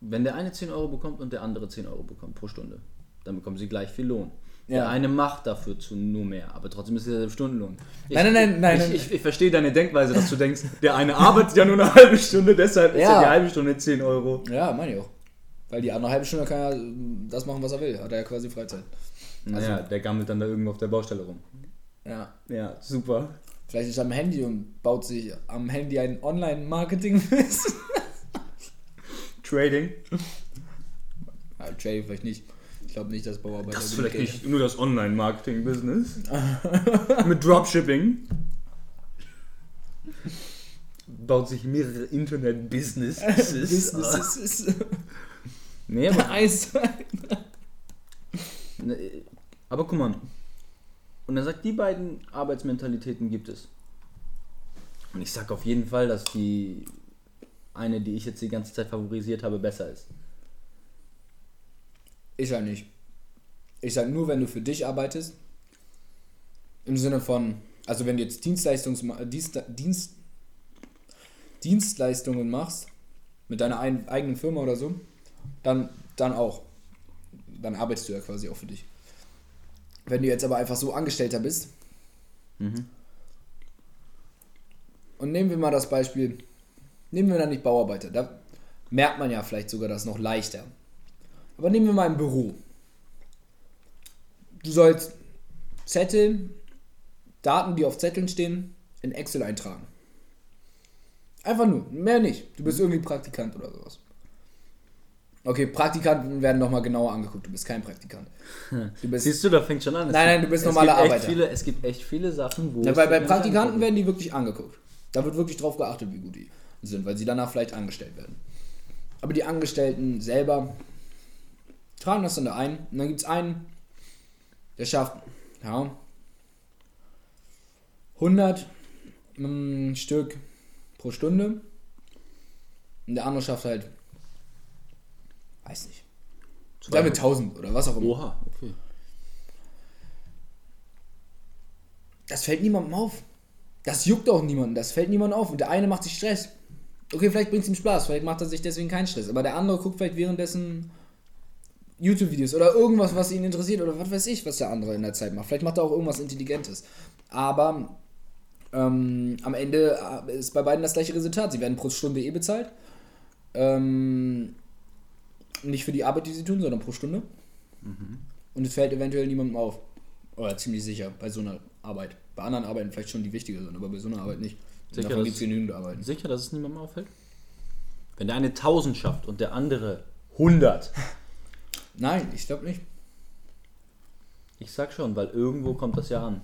wenn der eine 10 Euro bekommt und der andere 10 Euro bekommt pro Stunde, dann bekommen sie gleich viel Lohn. Ja. Der eine macht dafür zu nur mehr, aber trotzdem ist es derselbe Stundenlohn. Ich, Nein, nein, nein, nein, Ich, nein. ich, ich verstehe deine Denkweise, dass du denkst, der eine arbeitet ja nur eine halbe Stunde, deshalb ist Ja. ja die halbe Stunde 10 Euro. Ja, meine ich auch. Weil die andere halbe Stunde kann ähm, das machen, was er will. Hat er ja quasi Freizeit. Naja, der gammelt dann da irgendwo auf der Baustelle rum. Ja. Ja, super. Vielleicht ist er am Handy und baut sich am Handy ein Online-Marketing-Business. [laughs] Trading. ja, Trading vielleicht nicht. Ich glaube nicht, dass Bauarbeiter. Das vielleicht Geld nicht nur das Online-Marketing-Business. [laughs] Mit Dropshipping. Baut sich mehrere. Internet-Businesses. Business ist. nee, aber, [laughs] Eis. aber guck mal. Und er sagt, die beiden Arbeitsmentalitäten gibt es. Und ich sag auf jeden Fall, dass die eine, die ich jetzt die ganze Zeit favorisiert habe, besser ist. Ich sag nicht. Ich sag nur, wenn du für dich arbeitest. Im Sinne von, also wenn du jetzt Dienstleistungs Dienst, Dienst, Dienstleistungen machst, mit deiner ein, eigenen Firma oder so, dann, dann auch. Dann arbeitest du ja quasi auch für dich. Wenn du jetzt aber einfach so Angestellter bist, Mhm. und nehmen wir mal das Beispiel, nehmen wir dann nicht Bauarbeiter, da merkt man ja vielleicht sogar das noch leichter. Aber nehmen wir mal ein Büro. Du sollst Zettel, Daten, die auf Zetteln stehen, in Excel eintragen. Einfach nur, mehr nicht. Du bist irgendwie Praktikant oder sowas. Okay, Praktikanten werden nochmal genauer angeguckt. Du bist kein Praktikant. Du bist, Siehst du, da fängt schon an. Es Nein, nein, du bist normaler Arbeiter. Viele, es gibt echt viele Sachen, wo. ja, es bei, Praktikanten werden die wirklich angeguckt. Da wird wirklich drauf geachtet, wie gut die sind, weil sie danach vielleicht angestellt werden. Aber die Angestellten selber tragen das dann da ein. Und dann gibt es einen, der schafft, ja, 100 mm, Stück pro Stunde. Und der andere schafft halt, weiß nicht, sagen wir 1000 oder was auch immer. Oha, okay. Das fällt niemandem auf. Das juckt auch niemanden, das fällt niemandem auf. Und der eine macht sich Stress. Okay, vielleicht bringt es ihm Spaß, vielleicht macht er sich deswegen keinen Stress. Aber der andere guckt vielleicht währenddessen YouTube-Videos oder irgendwas, was ihn interessiert oder was weiß ich, was der andere in der Zeit macht. Vielleicht macht er auch irgendwas Intelligentes. Aber ähm, am Ende äh, ist bei beiden das gleiche Resultat. Sie werden pro Stunde eh bezahlt. Ähm, nicht für die Arbeit, die sie tun, sondern pro Stunde. Und es fällt eventuell niemandem auf. Oder ziemlich sicher bei so einer Arbeit. Bei anderen Arbeiten vielleicht schon die wichtiger sind, aber bei so einer Arbeit nicht. Und Sicher, Davon gibt es genügend Arbeiten. Sicher, dass es niemandem auffällt? Wenn der eine 1000 schafft und der andere 100. [laughs] Nein, ich glaube nicht. Ich sag schon, weil irgendwo kommt das ja an.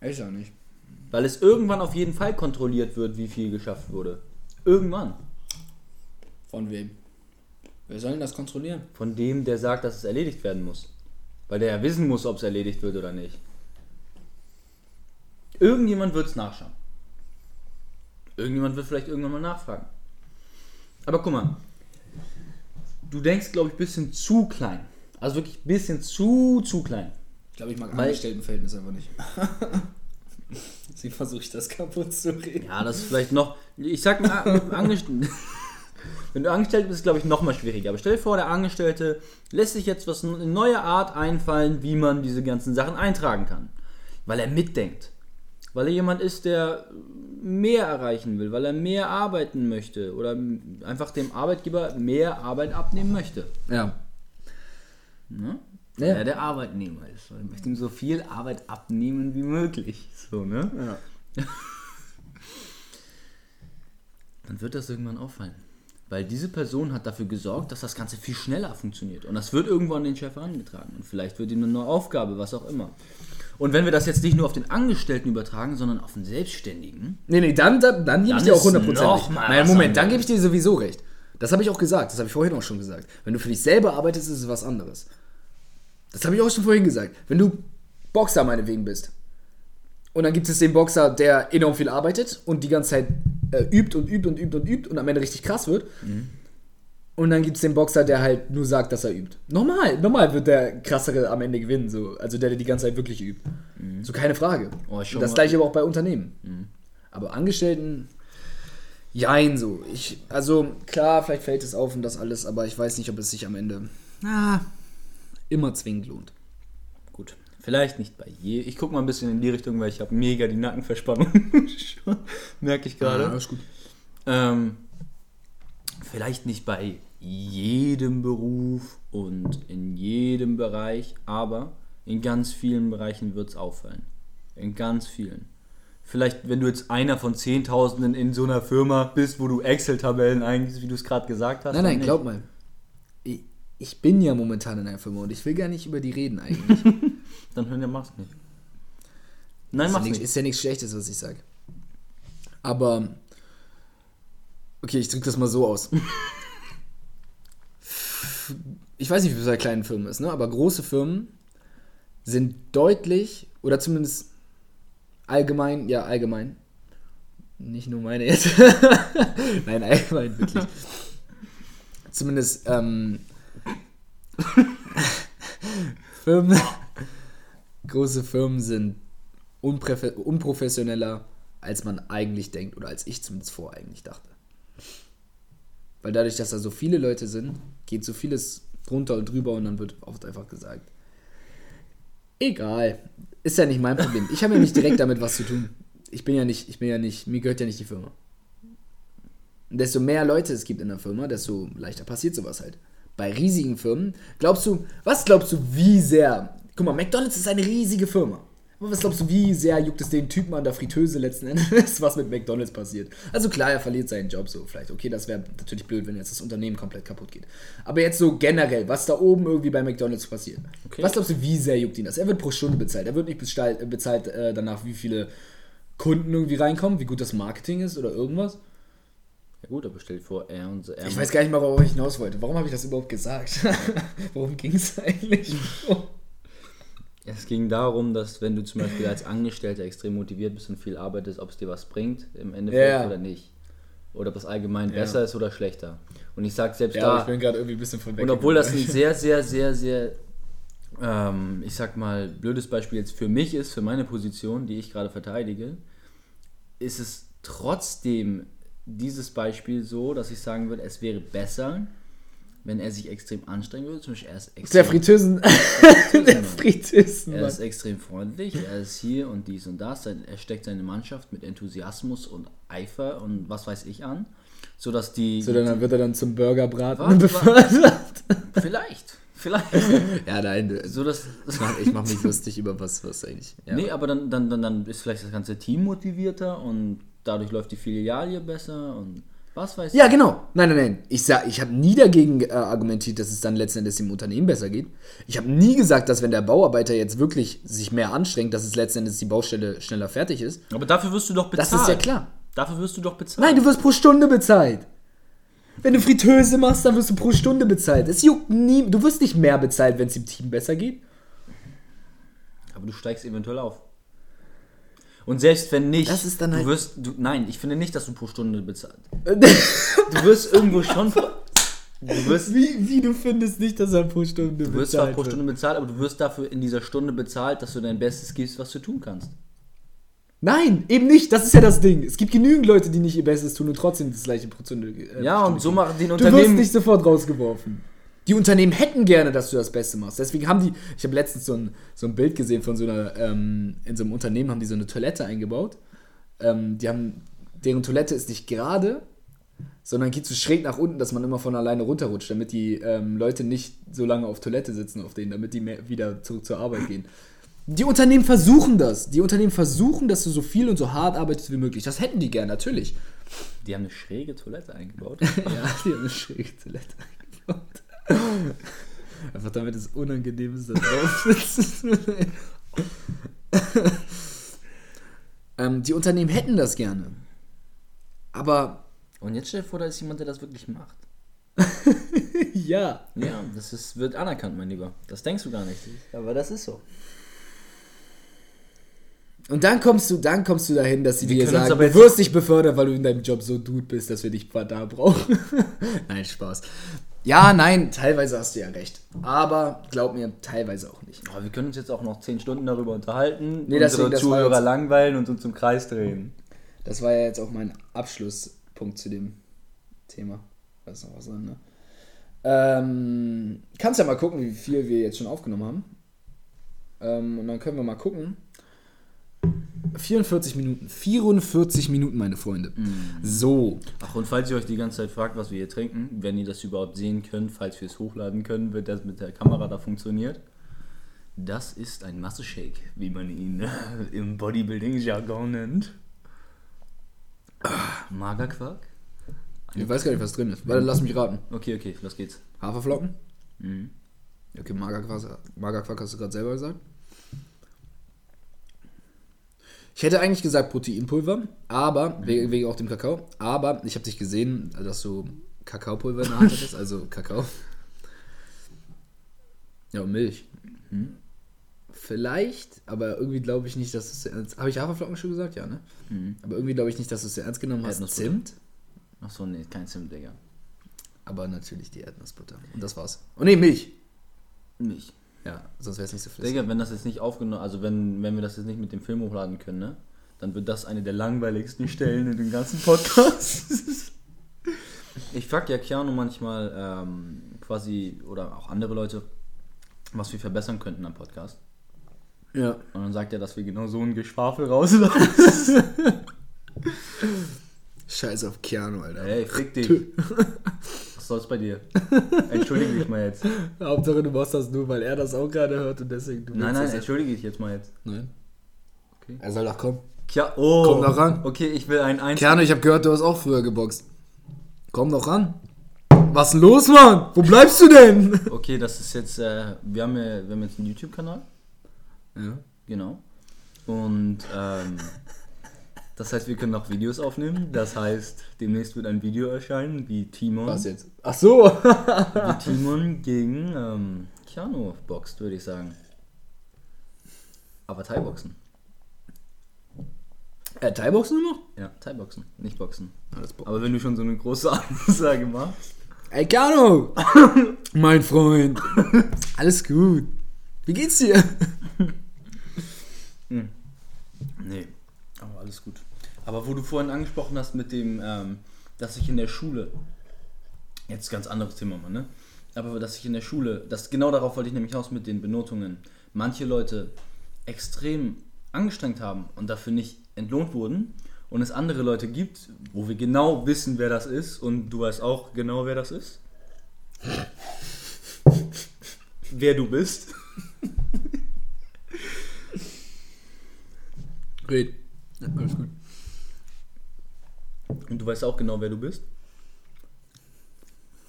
Ich auch nicht. Weil es irgendwann auf jeden Fall kontrolliert wird, wie viel geschafft wurde. Irgendwann. Von wem? Wer soll denn das kontrollieren? Von dem, der sagt, dass es erledigt werden muss. Weil der ja wissen muss, ob es erledigt wird oder nicht. Irgendjemand wird es nachschauen. Irgendjemand wird vielleicht irgendwann mal nachfragen. Aber guck mal. Du denkst, glaube ich, ein bisschen zu klein. Also wirklich ein bisschen zu, zu klein. Ich glaube, ich mag Weil- Angestelltenverhältnis einfach nicht. [laughs] Sie versucht das kaputt zu reden. Ja, das ist vielleicht noch. Ich sag mal, Angestellte. [laughs] Wenn du angestellt bist, ist glaube ich noch mal schwieriger. Aber stell dir vor, der Angestellte lässt sich jetzt was eine neue Art einfallen, wie man diese ganzen Sachen eintragen kann. Weil er mitdenkt. Weil er jemand ist, der mehr erreichen will, weil er mehr arbeiten möchte oder einfach dem Arbeitgeber mehr Arbeit abnehmen möchte. Ja. Ne? Ja. Weil er der Arbeitnehmer ist. Er möchte ihm so viel Arbeit abnehmen wie möglich. So, ne? ja. [laughs] dann wird das irgendwann auffallen. Weil diese Person hat dafür gesorgt, dass das Ganze viel schneller funktioniert. Und das wird irgendwo an den Chef herangetragen. Und vielleicht wird ihm eine neue Aufgabe, was auch immer. Und wenn wir das jetzt nicht nur auf den Angestellten übertragen, sondern auf den Selbstständigen, Nee, nee, dann, dann, dann gebe ich dir auch ist hundertprozentig. noch mal Nein, Moment, dann gebe ich dir sowieso recht. Das habe ich auch gesagt, das habe ich vorhin auch schon gesagt. Wenn du für dich selber arbeitest, ist es was anderes. Das habe ich auch schon vorhin gesagt. Wenn du Boxer meinetwegen bist und dann gibt es den Boxer, der enorm viel arbeitet und die ganze Zeit äh, übt und übt und übt und übt und am Ende richtig krass wird. Und dann gibt es den Boxer, der halt nur sagt, dass er übt. Normal, normal wird der krassere am Ende gewinnen, so. also der, der die ganze Zeit wirklich übt. So keine Frage. Oh, das gleiche aber auch bei Unternehmen. Aber Angestellten, Jein, so. Ich, also, klar, vielleicht fällt es auf und das alles, aber ich weiß nicht, ob es sich am Ende ah, immer zwingend lohnt. Gut. Vielleicht nicht bei je. Ich gucke mal ein bisschen in die Richtung, weil ich habe mega die Nackenverspannung. [laughs] Merke ich gerade. Ja, alles gut. Ähm, vielleicht nicht bei jedem Beruf und in jedem Bereich, aber in ganz vielen Bereichen wird es auffallen. In ganz vielen. Vielleicht, wenn du jetzt einer von Zehntausenden in so einer Firma bist, wo du Excel-Tabellen eigentlich, wie du es gerade gesagt hast. Nein, nein, glaub mal. Ich bin ja momentan in einer Firma und ich will gar nicht über die reden eigentlich. [laughs] Dann hör, mach's nicht. Nein, ist, ja mach's nix, nicht. ist ja nichts Schlechtes, was ich sage. Aber. Okay, ich drücke das mal so aus. Ich weiß nicht, wie es bei kleinen Firmen ist, ne? aber große Firmen sind deutlich, oder zumindest allgemein, ja, allgemein. Nicht nur meine jetzt. [laughs] Nein, allgemein, wirklich. Zumindest ähm, [laughs] Firmen, große Firmen sind unprofessioneller, als man eigentlich denkt oder als ich zumindest vor eigentlich dachte. Weil dadurch, dass da so viele Leute sind, geht so vieles drunter und drüber und dann wird oft einfach gesagt, egal, ist ja nicht mein Problem. Ich habe ja nicht direkt damit was zu tun. Ich bin ja nicht, ich bin ja nicht, mir gehört ja nicht die Firma. Und desto mehr Leute es gibt in der Firma, desto leichter passiert sowas halt. Bei riesigen Firmen, glaubst du, was glaubst du, wie sehr, guck mal, McDonalds ist eine riesige Firma. Aber was glaubst du, wie sehr juckt es den Typen an der Fritteuse letzten Endes, [laughs] was mit McDonalds passiert? Also klar, er verliert seinen Job so vielleicht. Okay, das wäre natürlich blöd, wenn jetzt das Unternehmen komplett kaputt geht. Aber jetzt so generell, was da oben irgendwie bei McDonalds passiert. Okay. Was glaubst du, wie sehr juckt ihn das? Er wird pro Stunde bezahlt. Er wird nicht bezahlt, bezahlt äh, danach, wie viele Kunden irgendwie reinkommen, wie gut das Marketing ist oder irgendwas. Ja gut, aber stell dir vor, er und er Ich weiß gar nicht mal, worauf ich hinaus wollte. Warum habe ich das überhaupt gesagt? [laughs] Worum ging es eigentlich? [laughs] Es ging darum, dass wenn du zum Beispiel als Angestellter extrem motiviert bist und viel arbeitest, ob es dir was bringt im Endeffekt Ja. oder nicht. Oder ob es allgemein Ja. besser ist oder schlechter. Und ich sag selbst ja, da, ich bin gerade irgendwie ein bisschen von weg. und obwohl das ein sehr, sehr, [laughs] sehr, sehr, ähm, ich sag mal, blödes Beispiel jetzt für mich ist, für meine Position, die ich gerade verteidige, ist es trotzdem dieses Beispiel so, dass ich sagen würde, es wäre besser, wenn er sich extrem anstrengen würde. Zum Beispiel er ist der extrem Fritteusen. der [laughs] Fritteusen. Er ist extrem freundlich, er ist hier und dies und das. Er steckt seine Mannschaft mit Enthusiasmus und Eifer und was weiß ich an, sodass die. So, dann wird er dann zum Burgerbraten befördert. vielleicht, vielleicht. [laughs] Ja, nein, So dass, ich mach- ich mache mich lustig über was, was eigentlich. Ja. Nee, aber dann, dann, dann, dann ist vielleicht das ganze Team motivierter und dadurch läuft die Filiale besser und was weiß Ja, ich. genau. Nein, nein, nein. Ich, sag- ich habe nie dagegen äh, argumentiert, dass es dann letzten Endes dem Unternehmen besser geht. Ich habe nie gesagt, dass wenn der Bauarbeiter jetzt wirklich sich mehr anstrengt, dass es letzten Endes die Baustelle schneller fertig ist. Aber dafür wirst du doch bezahlt. Das ist ja klar. Dafür wirst du doch bezahlt. Nein, du wirst pro Stunde bezahlt. Wenn du Fritteuse machst, dann wirst du pro Stunde bezahlt. Es juckt nie. Du wirst nicht mehr bezahlt, wenn es dem Team besser geht. Aber du steigst eventuell auf. Und selbst wenn nicht, Das ist dann halt- du wirst, du, nein, ich finde nicht, dass du pro Stunde bezahlt. [laughs] Du wirst irgendwo schon, du wirst, wie, wie du findest nicht, dass er pro Stunde du wirst zwar pro Stunde bezahlt, aber du wirst dafür in dieser Stunde bezahlt, dass du dein Bestes gibst, was du tun kannst. Nein, eben nicht. Das ist ja das Ding. Es gibt genügend Leute, die nicht ihr Bestes tun und trotzdem das gleiche pro Stunde. Äh, Ja, Stunde und so machen die Du wirst Unternehmen. nicht sofort rausgeworfen. Die Unternehmen hätten gerne, dass du das Beste machst. Deswegen haben die, ich habe letztens so ein, so ein Bild gesehen von so einer, ähm, in so einem Unternehmen haben die so eine Toilette eingebaut. Ähm, die haben, deren Toilette ist nicht gerade, sondern geht so schräg nach unten, dass man immer von alleine runterrutscht, damit die ähm, Leute nicht so lange auf Toilette sitzen auf denen, damit die mehr wieder zurück zur Arbeit gehen. Die Unternehmen versuchen das. Die Unternehmen versuchen, dass du so viel und so hart arbeitest wie möglich. Das hätten die gern, natürlich. Die haben eine schräge Toilette eingebaut. [laughs] ja, die haben eine schräge Toilette eingebaut. Einfach damit es unangenehm ist, da drauf sitzen. ähm, die Unternehmen hätten das gerne. Aber Und jetzt stell dir vor, da ist jemand, der das wirklich macht. [laughs] ja. Ja, das ist, wird anerkannt, mein Lieber. Das denkst du gar nicht. Aber das ist so. Und dann kommst du, dann kommst du dahin, dass sie Wir dir sagen, du wirst dich befördert, weil du in deinem Job so dude bist, dass wir dich da brauchen. [laughs] nein, Spaß. Ja, nein, teilweise hast du ja recht. Aber glaub mir, teilweise auch nicht. Aber wir können uns jetzt auch noch 10 Stunden darüber unterhalten, Nee, deswegen, unsere das Zuhörer jetzt- langweilen und uns im Kreis drehen. Das war ja jetzt auch mein Abschlusspunkt zu dem Thema. Da ist noch was drin, ne? Ähm, kannst ja mal gucken, wie viel wir jetzt schon aufgenommen haben. Ähm, und dann können wir mal gucken. 44 Minuten. 44 Minuten, meine Freunde. So. Ach, und falls ihr euch die ganze Zeit fragt, was wir hier trinken, wenn ihr das überhaupt sehen könnt, falls wir es hochladen können, wird das mit der Kamera da funktioniert. Das ist ein Masse-Shake, wie man ihn im Bodybuilding-Jargon nennt. Magerquark? Ich weiß gar nicht, was drin ist. Warte, lass mich raten. Okay, okay, los geht's. Haferflocken? Mhm. Okay, Magerquark, Magerquark hast du gerade selber gesagt. Ich hätte eigentlich gesagt Proteinpulver, aber wegen, wegen auch dem Kakao. Aber ich habe dich gesehen, dass du Kakaopulver in der Hand hattest, also Kakao. Ja, und Milch. Mhm. Vielleicht, aber irgendwie glaube ich nicht, dass es. ernst- Habe ich Haferflocken schon gesagt? Ja, ne? Mhm. Aber irgendwie glaube ich nicht, dass du es ernst genommen hast. Zimt, Achso, nee, kein Zimt, Digga. aber natürlich die Erdnussbutter. Und das war's. Oh ne, Milch. Nicht. Ja, sonst wäre es nicht so flüssig. Digga, wenn das jetzt nicht aufgenommen, also wenn, wenn wir das jetzt nicht mit dem Film hochladen können, ne? Dann wird das eine der langweiligsten Stellen in dem ganzen Podcast. [laughs] ich frag ja Keanu manchmal ähm, quasi, oder auch andere Leute, was wir verbessern könnten am Podcast. Ja. Und dann sagt er, dass wir genau so ein Geschwafel rauslassen. [laughs] Scheiß auf Keanu, Alter. Ey, fick dich. [laughs] Soll's bei dir? [laughs] Entschuldige dich mal jetzt. Hauptsache du machst das nur, weil er das auch gerade hört und deswegen du Nein, nein, entschuldige dich jetzt mal jetzt. Nein. Okay. Er soll doch kommen. Tja, oh. Komm doch ran. Okay, ich will ein Eins. Keanu, ich habe gehört, du hast auch früher geboxt. Komm doch ran. Was ist denn los, Mann? Wo bleibst du denn? [laughs] Okay, das ist jetzt, äh, wir, haben ja, wir haben jetzt einen YouTube-Kanal. Ja. Genau. Und ähm, das heißt, wir können noch Videos aufnehmen. Das heißt, demnächst wird ein Video erscheinen, wie Timon, Was jetzt? Ach so. [laughs] wie Timon gegen ähm, Keanu boxt, würde ich sagen. Aber Thai-Boxen. äh, Thai-Boxen noch? Ja, Thai-Boxen, nicht Boxen. Alles Bock. Aber wenn du schon so eine große [laughs] Ansage machst. Ey, Keanu! [laughs] mein Freund. Alles gut. Wie geht's dir? Nee, aber alles gut. Aber wo du vorhin angesprochen hast mit dem, ähm, dass ich in der Schule, jetzt ganz anderes Thema mal, ne? Aber dass ich in der Schule, das genau darauf wollte ich nämlich aus mit den Benotungen, manche Leute extrem angestrengt haben und dafür nicht entlohnt wurden und es andere Leute gibt, wo wir genau wissen, wer das ist und du weißt auch genau, wer das ist. [laughs] wer du bist. Red. Ja, alles gut. Du weißt auch genau, wer du bist.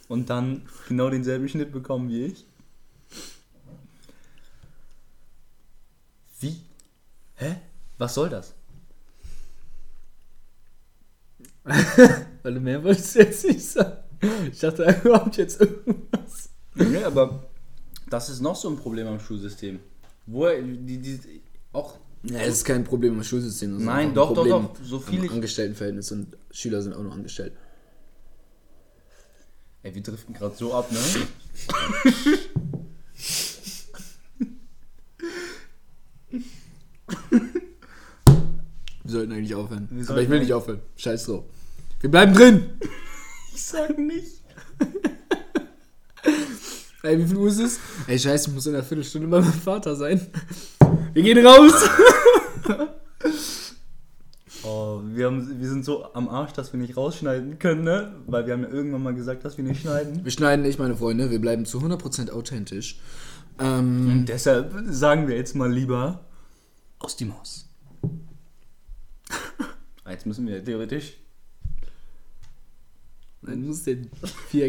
Und dann genau denselben Schnitt bekommen wie ich. Wie? Hä? Was soll das? [laughs] Weil du mehr wolltest jetzt nicht sagen. Ich dachte überhaupt jetzt irgendwas. Nee, aber das ist noch so ein Problem am Schulsystem. Wo die, die auch. Ja, es ist kein Problem im Schulsystem. das Nein, doch, doch, Problem doch. So im viel ich. Angestelltenverhältnis und Schüler sind auch noch angestellt. Ey, wir driften gerade so ab, ne? Wir sollten eigentlich aufhören. Wir Aber ich will nicht aufhören. Scheiß drauf. Wir bleiben drin! Ich sag nicht. Ey, wie viel Uhr ist es? [laughs] Ey, scheiße, ich muss in einer Viertelstunde bei meinem Vater sein. [laughs] Wir gehen raus! [laughs] Oh, wir, haben, wir sind so am Arsch, dass wir nicht rausschneiden können, ne? Weil wir haben ja irgendwann mal gesagt, dass wir nicht schneiden. Wir schneiden nicht, meine Freunde. Wir bleiben zu 100% authentisch. Ähm, Und deshalb sagen wir jetzt mal lieber aus die Maus. Ah, Jetzt müssen wir theoretisch Dann muss den vier